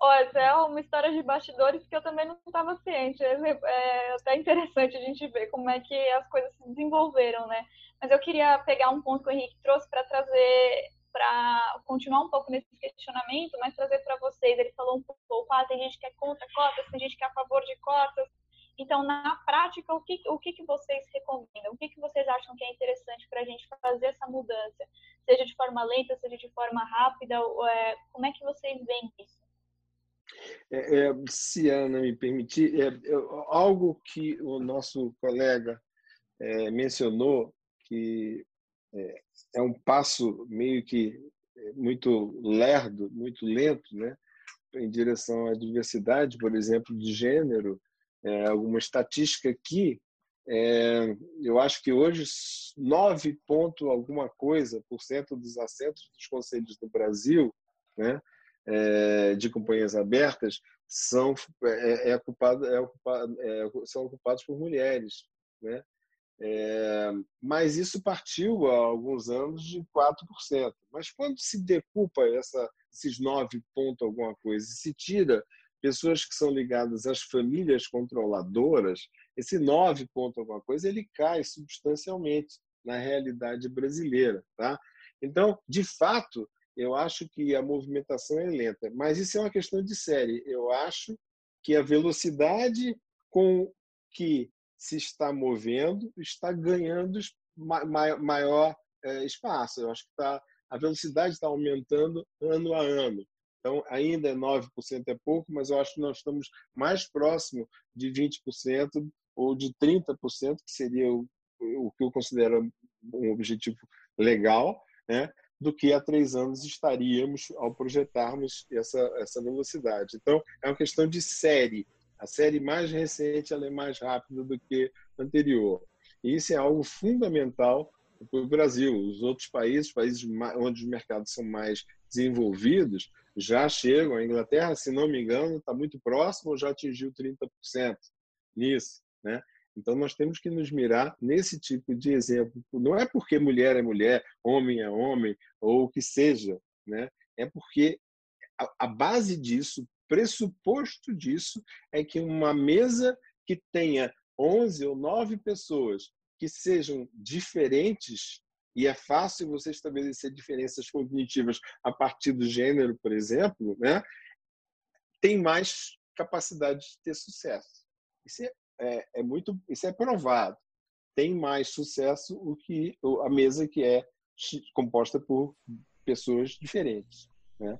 Olha, é uma história de bastidores que eu também não estava ciente. É, é até interessante a gente ver como é que as coisas se desenvolveram, né? Mas eu queria pegar um ponto que o Henrique trouxe para trazer para continuar um pouco nesse questionamento, mas trazer para vocês. Ele falou um pouco, ah, tem gente que é contra cotas, tem gente que é a favor de cotas. Então, na prática, o que, o que, que vocês recomendam? O que, que vocês acham que é interessante para a gente fazer essa mudança? Seja de forma lenta, seja de forma rápida, é, como é que vocês veem isso? É, é, se Ana me permitir, é, algo que o nosso colega é, mencionou, que é, é um passo meio que é, muito lerdo, muito lento, né? em direção à diversidade, por exemplo, de gênero. É, alguma estatística aqui, é, eu acho que hoje 9 ponto alguma coisa por cento dos assentos dos conselhos do Brasil, né, é, de companhias abertas, são é, é ocupado, é ocupado, são ocupados por mulheres. né? É, mas isso partiu há alguns anos de 4%. Mas quando se decupa essa, esses 9 pontos alguma coisa e se tira pessoas que são ligadas às famílias controladoras, esse 9 ponto alguma coisa, ele cai substancialmente na realidade brasileira. Tá? Então, de fato, eu acho que a movimentação é lenta, mas isso é uma questão de série. Eu acho que a velocidade com que se está movendo está ganhando maior é, espaço. Eu acho que tá, a velocidade está aumentando ano a ano. Então, ainda é 9% é pouco, mas eu acho que nós estamos mais próximo de 20% ou de 30%, que seria o, o que eu considero um objetivo legal, né? do que há três anos estaríamos ao projetarmos essa, essa velocidade. Então, é uma questão de série. A série mais recente ela é mais rápida do que a anterior. E isso é algo fundamental para o Brasil. Os outros países, países onde os mercados são mais desenvolvidos, já chegam. A Inglaterra, se não me engano, está muito próximo ou já atingiu 30% nisso. Né? Então, nós temos que nos mirar nesse tipo de exemplo. Não é porque mulher é mulher, homem é homem, ou o que seja, né? é porque a, a base disso, pressuposto disso, é que uma mesa que tenha 11 ou 9 pessoas que sejam diferentes, e é fácil você estabelecer diferenças cognitivas a partir do gênero, por exemplo, né? tem mais capacidade de ter sucesso. Isso é é, é muito, isso é provado. Tem mais sucesso o que a mesa que é composta por pessoas diferentes, né?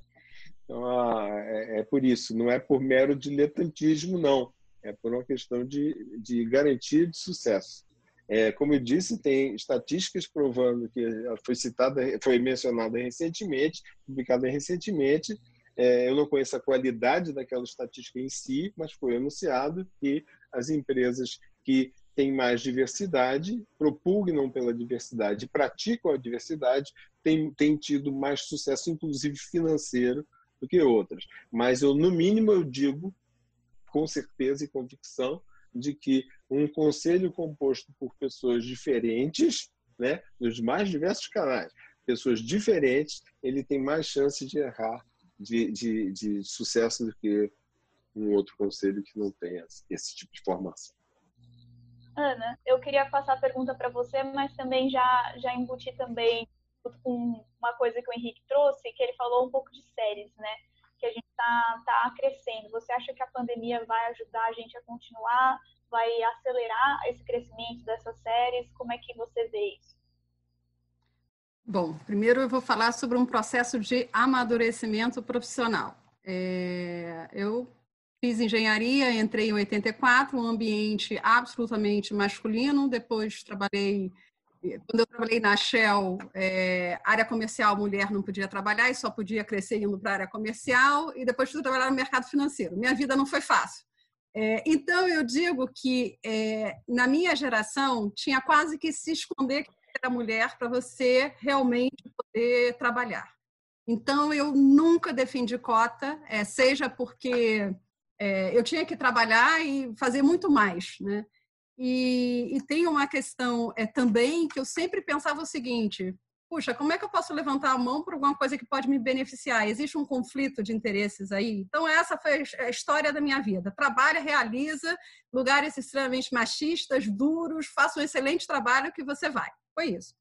Então, é, é, por isso, não é por mero diletantismo, não. É por uma questão de, de garantia de sucesso. É, como eu disse, tem estatísticas provando que foi citada, foi mencionada recentemente, publicada recentemente, é, eu não conheço a qualidade daquela estatística em si, mas foi anunciado que as empresas que têm mais diversidade, propugnam pela diversidade, praticam a diversidade, têm, têm tido mais sucesso, inclusive financeiro, do que outras. Mas eu, no mínimo, eu digo com certeza e convicção de que um conselho composto por pessoas diferentes, né, nos mais diversos canais, pessoas diferentes, ele tem mais chance de errar de, de, de sucesso do que um outro conselho que não tenha esse tipo de formação. Ana, eu queria passar a pergunta para você, mas também já, já embuti também com uma coisa que o Henrique trouxe, que ele falou um pouco de séries, né? Que a gente está tá crescendo. Você acha que a pandemia vai ajudar a gente a continuar, vai acelerar esse crescimento dessas séries? Como é que você vê isso? Bom, primeiro eu vou falar sobre um processo de amadurecimento profissional. É, eu fiz engenharia, entrei em 84, um ambiente absolutamente masculino. Depois trabalhei, quando eu trabalhei na Shell, é, área comercial, mulher não podia trabalhar e só podia crescer indo para a área comercial. E depois fui trabalhar no mercado financeiro. Minha vida não foi fácil. É, então eu digo que é, na minha geração tinha quase que se esconder a mulher para você realmente poder trabalhar. Então, eu nunca defendi cota, é, seja porque é, eu tinha que trabalhar e fazer muito mais, né? E, e tem uma questão é, também que eu sempre pensava o seguinte: puxa, como é que eu posso levantar a mão para alguma coisa que pode me beneficiar? Existe um conflito de interesses aí? Então, essa foi a história da minha vida. Trabalha, realiza, lugares extremamente machistas, duros, faça um excelente trabalho que você vai. Foi isso.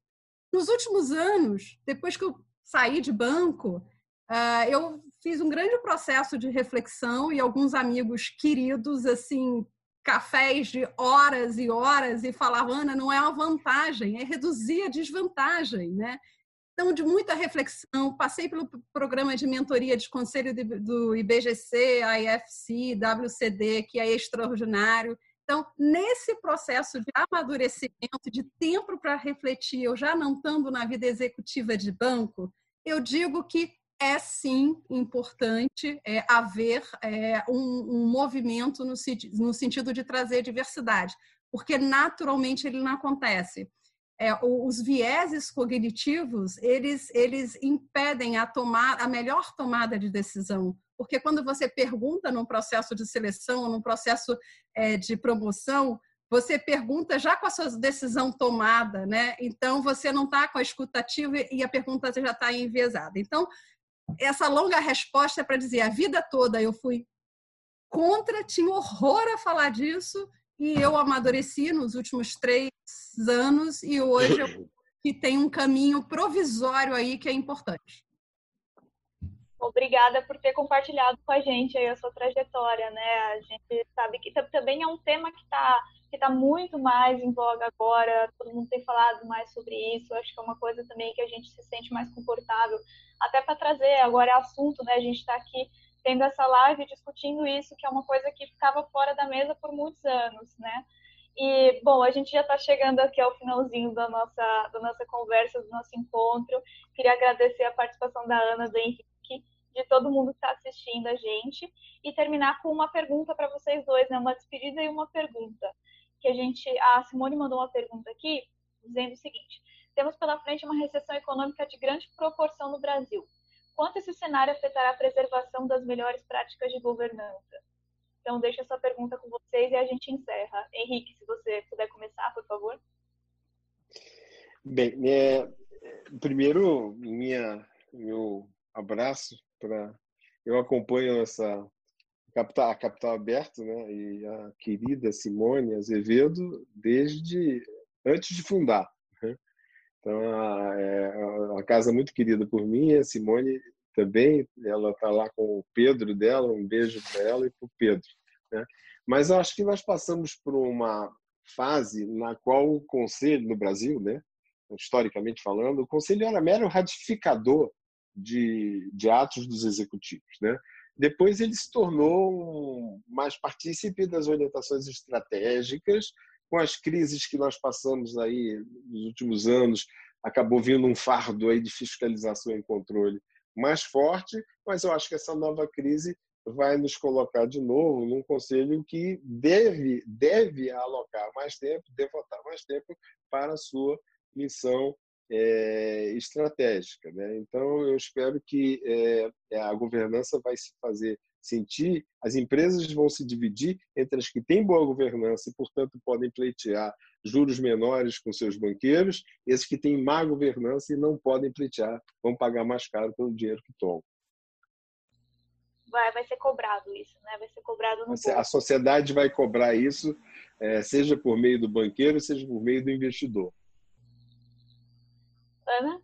Nos últimos anos, depois que eu saí de banco, ah, eu fiz um grande processo de reflexão e alguns amigos queridos, assim, cafés de horas e horas e falavam, Ana, não é uma vantagem, é reduzir a desvantagem, né? Então, de muita reflexão, passei pelo programa de mentoria de conselho do IBGC, IFC, WCD, que é extraordinário. Então, nesse processo de amadurecimento, de tempo para refletir, eu já não estando na vida executiva de banco, eu digo que é sim importante é, haver é, um, um, movimento no, no, sentido de trazer diversidade, porque naturalmente ele não acontece. É, os vieses cognitivos eles, eles impedem a tomar a melhor tomada de decisão porque quando você pergunta num processo de seleção, num processo é, de promoção, você pergunta já com a sua decisão tomada, né? Então você não está com a escutativa e a pergunta já está enviesada. Então, essa longa resposta é para dizer: a vida toda eu fui contra, tinha horror a falar disso, e eu amadureci nos últimos três anos, e hoje eu que tem um caminho provisório aí que é importante. Obrigada por ter compartilhado com a gente a sua trajetória, né? A gente sabe que também é um tema que está que tá muito mais em voga agora, todo mundo tem falado mais sobre isso, acho que é uma coisa também que a gente se sente mais confortável, até para trazer agora é assunto, né? A gente está aqui tendo essa live discutindo isso, que é uma coisa que ficava fora da mesa por muitos anos, né? E, bom, a gente já está chegando aqui ao finalzinho da nossa, da nossa conversa, do nosso encontro. Queria agradecer a participação da Ana, do Henrique, de todo mundo que está assistindo a gente e terminar com uma pergunta para vocês dois, né? Uma despedida e uma pergunta. Que a gente, a Simone mandou uma pergunta aqui dizendo o seguinte: temos pela frente uma recessão econômica de grande proporção no Brasil. Quanto esse cenário afetará a preservação das melhores práticas de governança? Então, deixo essa pergunta com vocês e a gente encerra. Henrique, se você puder começar, por favor. Bem, é, primeiro, minha, meu abraço para. Eu acompanho essa capital, a Capital Aberto, né? E a querida Simone Azevedo desde antes de fundar. Né? Então, é uma casa muito querida por mim. A Simone também, ela está lá com o Pedro dela. Um beijo para ela e para o Pedro. Né? Mas acho que nós passamos por uma fase na qual o conselho no Brasil, né? historicamente falando, o conselho era mero ratificador de, de atos dos executivos. Né? Depois ele se tornou mais partícipe das orientações estratégicas, com as crises que nós passamos aí nos últimos anos, acabou vindo um fardo aí de fiscalização e controle mais forte, mas eu acho que essa nova crise vai nos colocar de novo num conselho que deve deve alocar mais tempo, devotar mais tempo para a sua missão é, estratégica. Né? Então, eu espero que é, a governança vai se fazer sentir, as empresas vão se dividir entre as que têm boa governança e, portanto, podem pleitear juros menores com seus banqueiros, e esses que têm má governança e não podem pleitear, vão pagar mais caro pelo dinheiro que tomam. Vai, vai ser cobrado isso, né? Vai ser cobrado no A sociedade vai cobrar isso, é, seja por meio do banqueiro, seja por meio do investidor. Ana?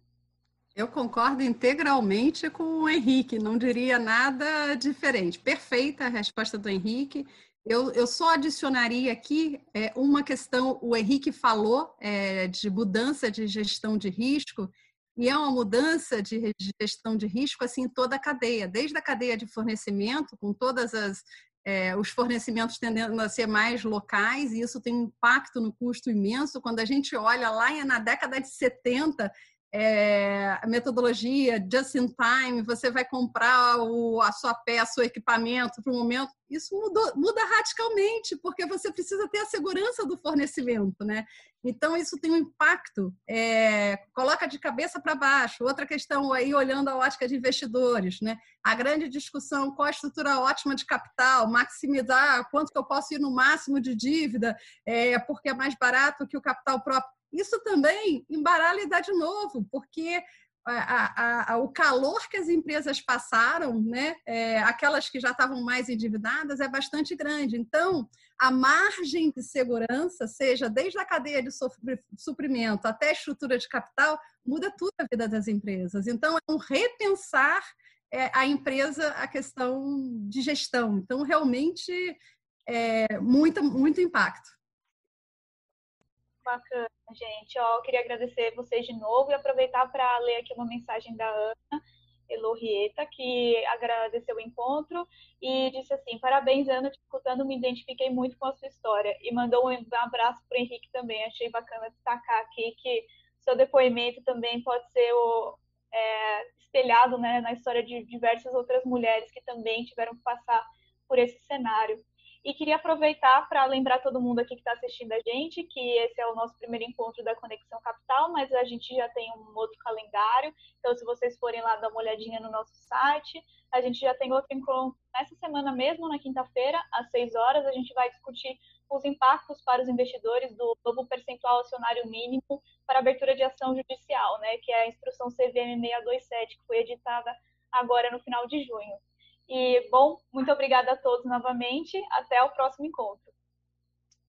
Eu concordo integralmente com o Henrique, não diria nada diferente. Perfeita a resposta do Henrique. Eu, eu só adicionaria aqui é, uma questão: o Henrique falou é, de mudança de gestão de risco, e é uma mudança de gestão de risco assim em toda a cadeia, desde a cadeia de fornecimento, com todas as é, os fornecimentos tendendo a ser mais locais, e isso tem um impacto no custo imenso. Quando a gente olha lá na década de 70, é, a metodologia just in time, você vai comprar o, a sua peça, o equipamento para o momento, isso mudou, muda radicalmente, porque você precisa ter a segurança do fornecimento, né? Então, isso tem um impacto, é, coloca de cabeça para baixo. Outra questão aí, olhando a ótica de investidores, né? A grande discussão, qual a estrutura ótima de capital, maximizar quanto que eu posso ir no máximo de dívida, é, porque é mais barato que o capital próprio isso também embaralha e dá de novo, porque a, a, a, o calor que as empresas passaram, né, é, aquelas que já estavam mais endividadas, é bastante grande. Então, a margem de segurança, seja desde a cadeia de suprimento até a estrutura de capital, muda tudo a vida das empresas. Então, é um repensar é, a empresa a questão de gestão. Então, realmente, é, muito, muito impacto. Bacana, gente. Ó, eu queria agradecer vocês de novo e aproveitar para ler aqui uma mensagem da Ana Elorrieta, que agradeceu o encontro e disse assim: Parabéns, Ana, te escutando, me identifiquei muito com a sua história. E mandou um abraço para Henrique também. Achei bacana destacar aqui que seu depoimento também pode ser o, é, espelhado né, na história de diversas outras mulheres que também tiveram que passar por esse cenário. E queria aproveitar para lembrar todo mundo aqui que está assistindo a gente que esse é o nosso primeiro encontro da Conexão Capital, mas a gente já tem um outro calendário. Então, se vocês forem lá dar uma olhadinha no nosso site, a gente já tem outro encontro nessa semana mesmo, na quinta-feira, às 6 horas. A gente vai discutir os impactos para os investidores do novo percentual acionário mínimo para abertura de ação judicial, né, que é a instrução CVM 627, que foi editada agora no final de junho. E, bom, muito obrigada a todos novamente. Até o próximo encontro.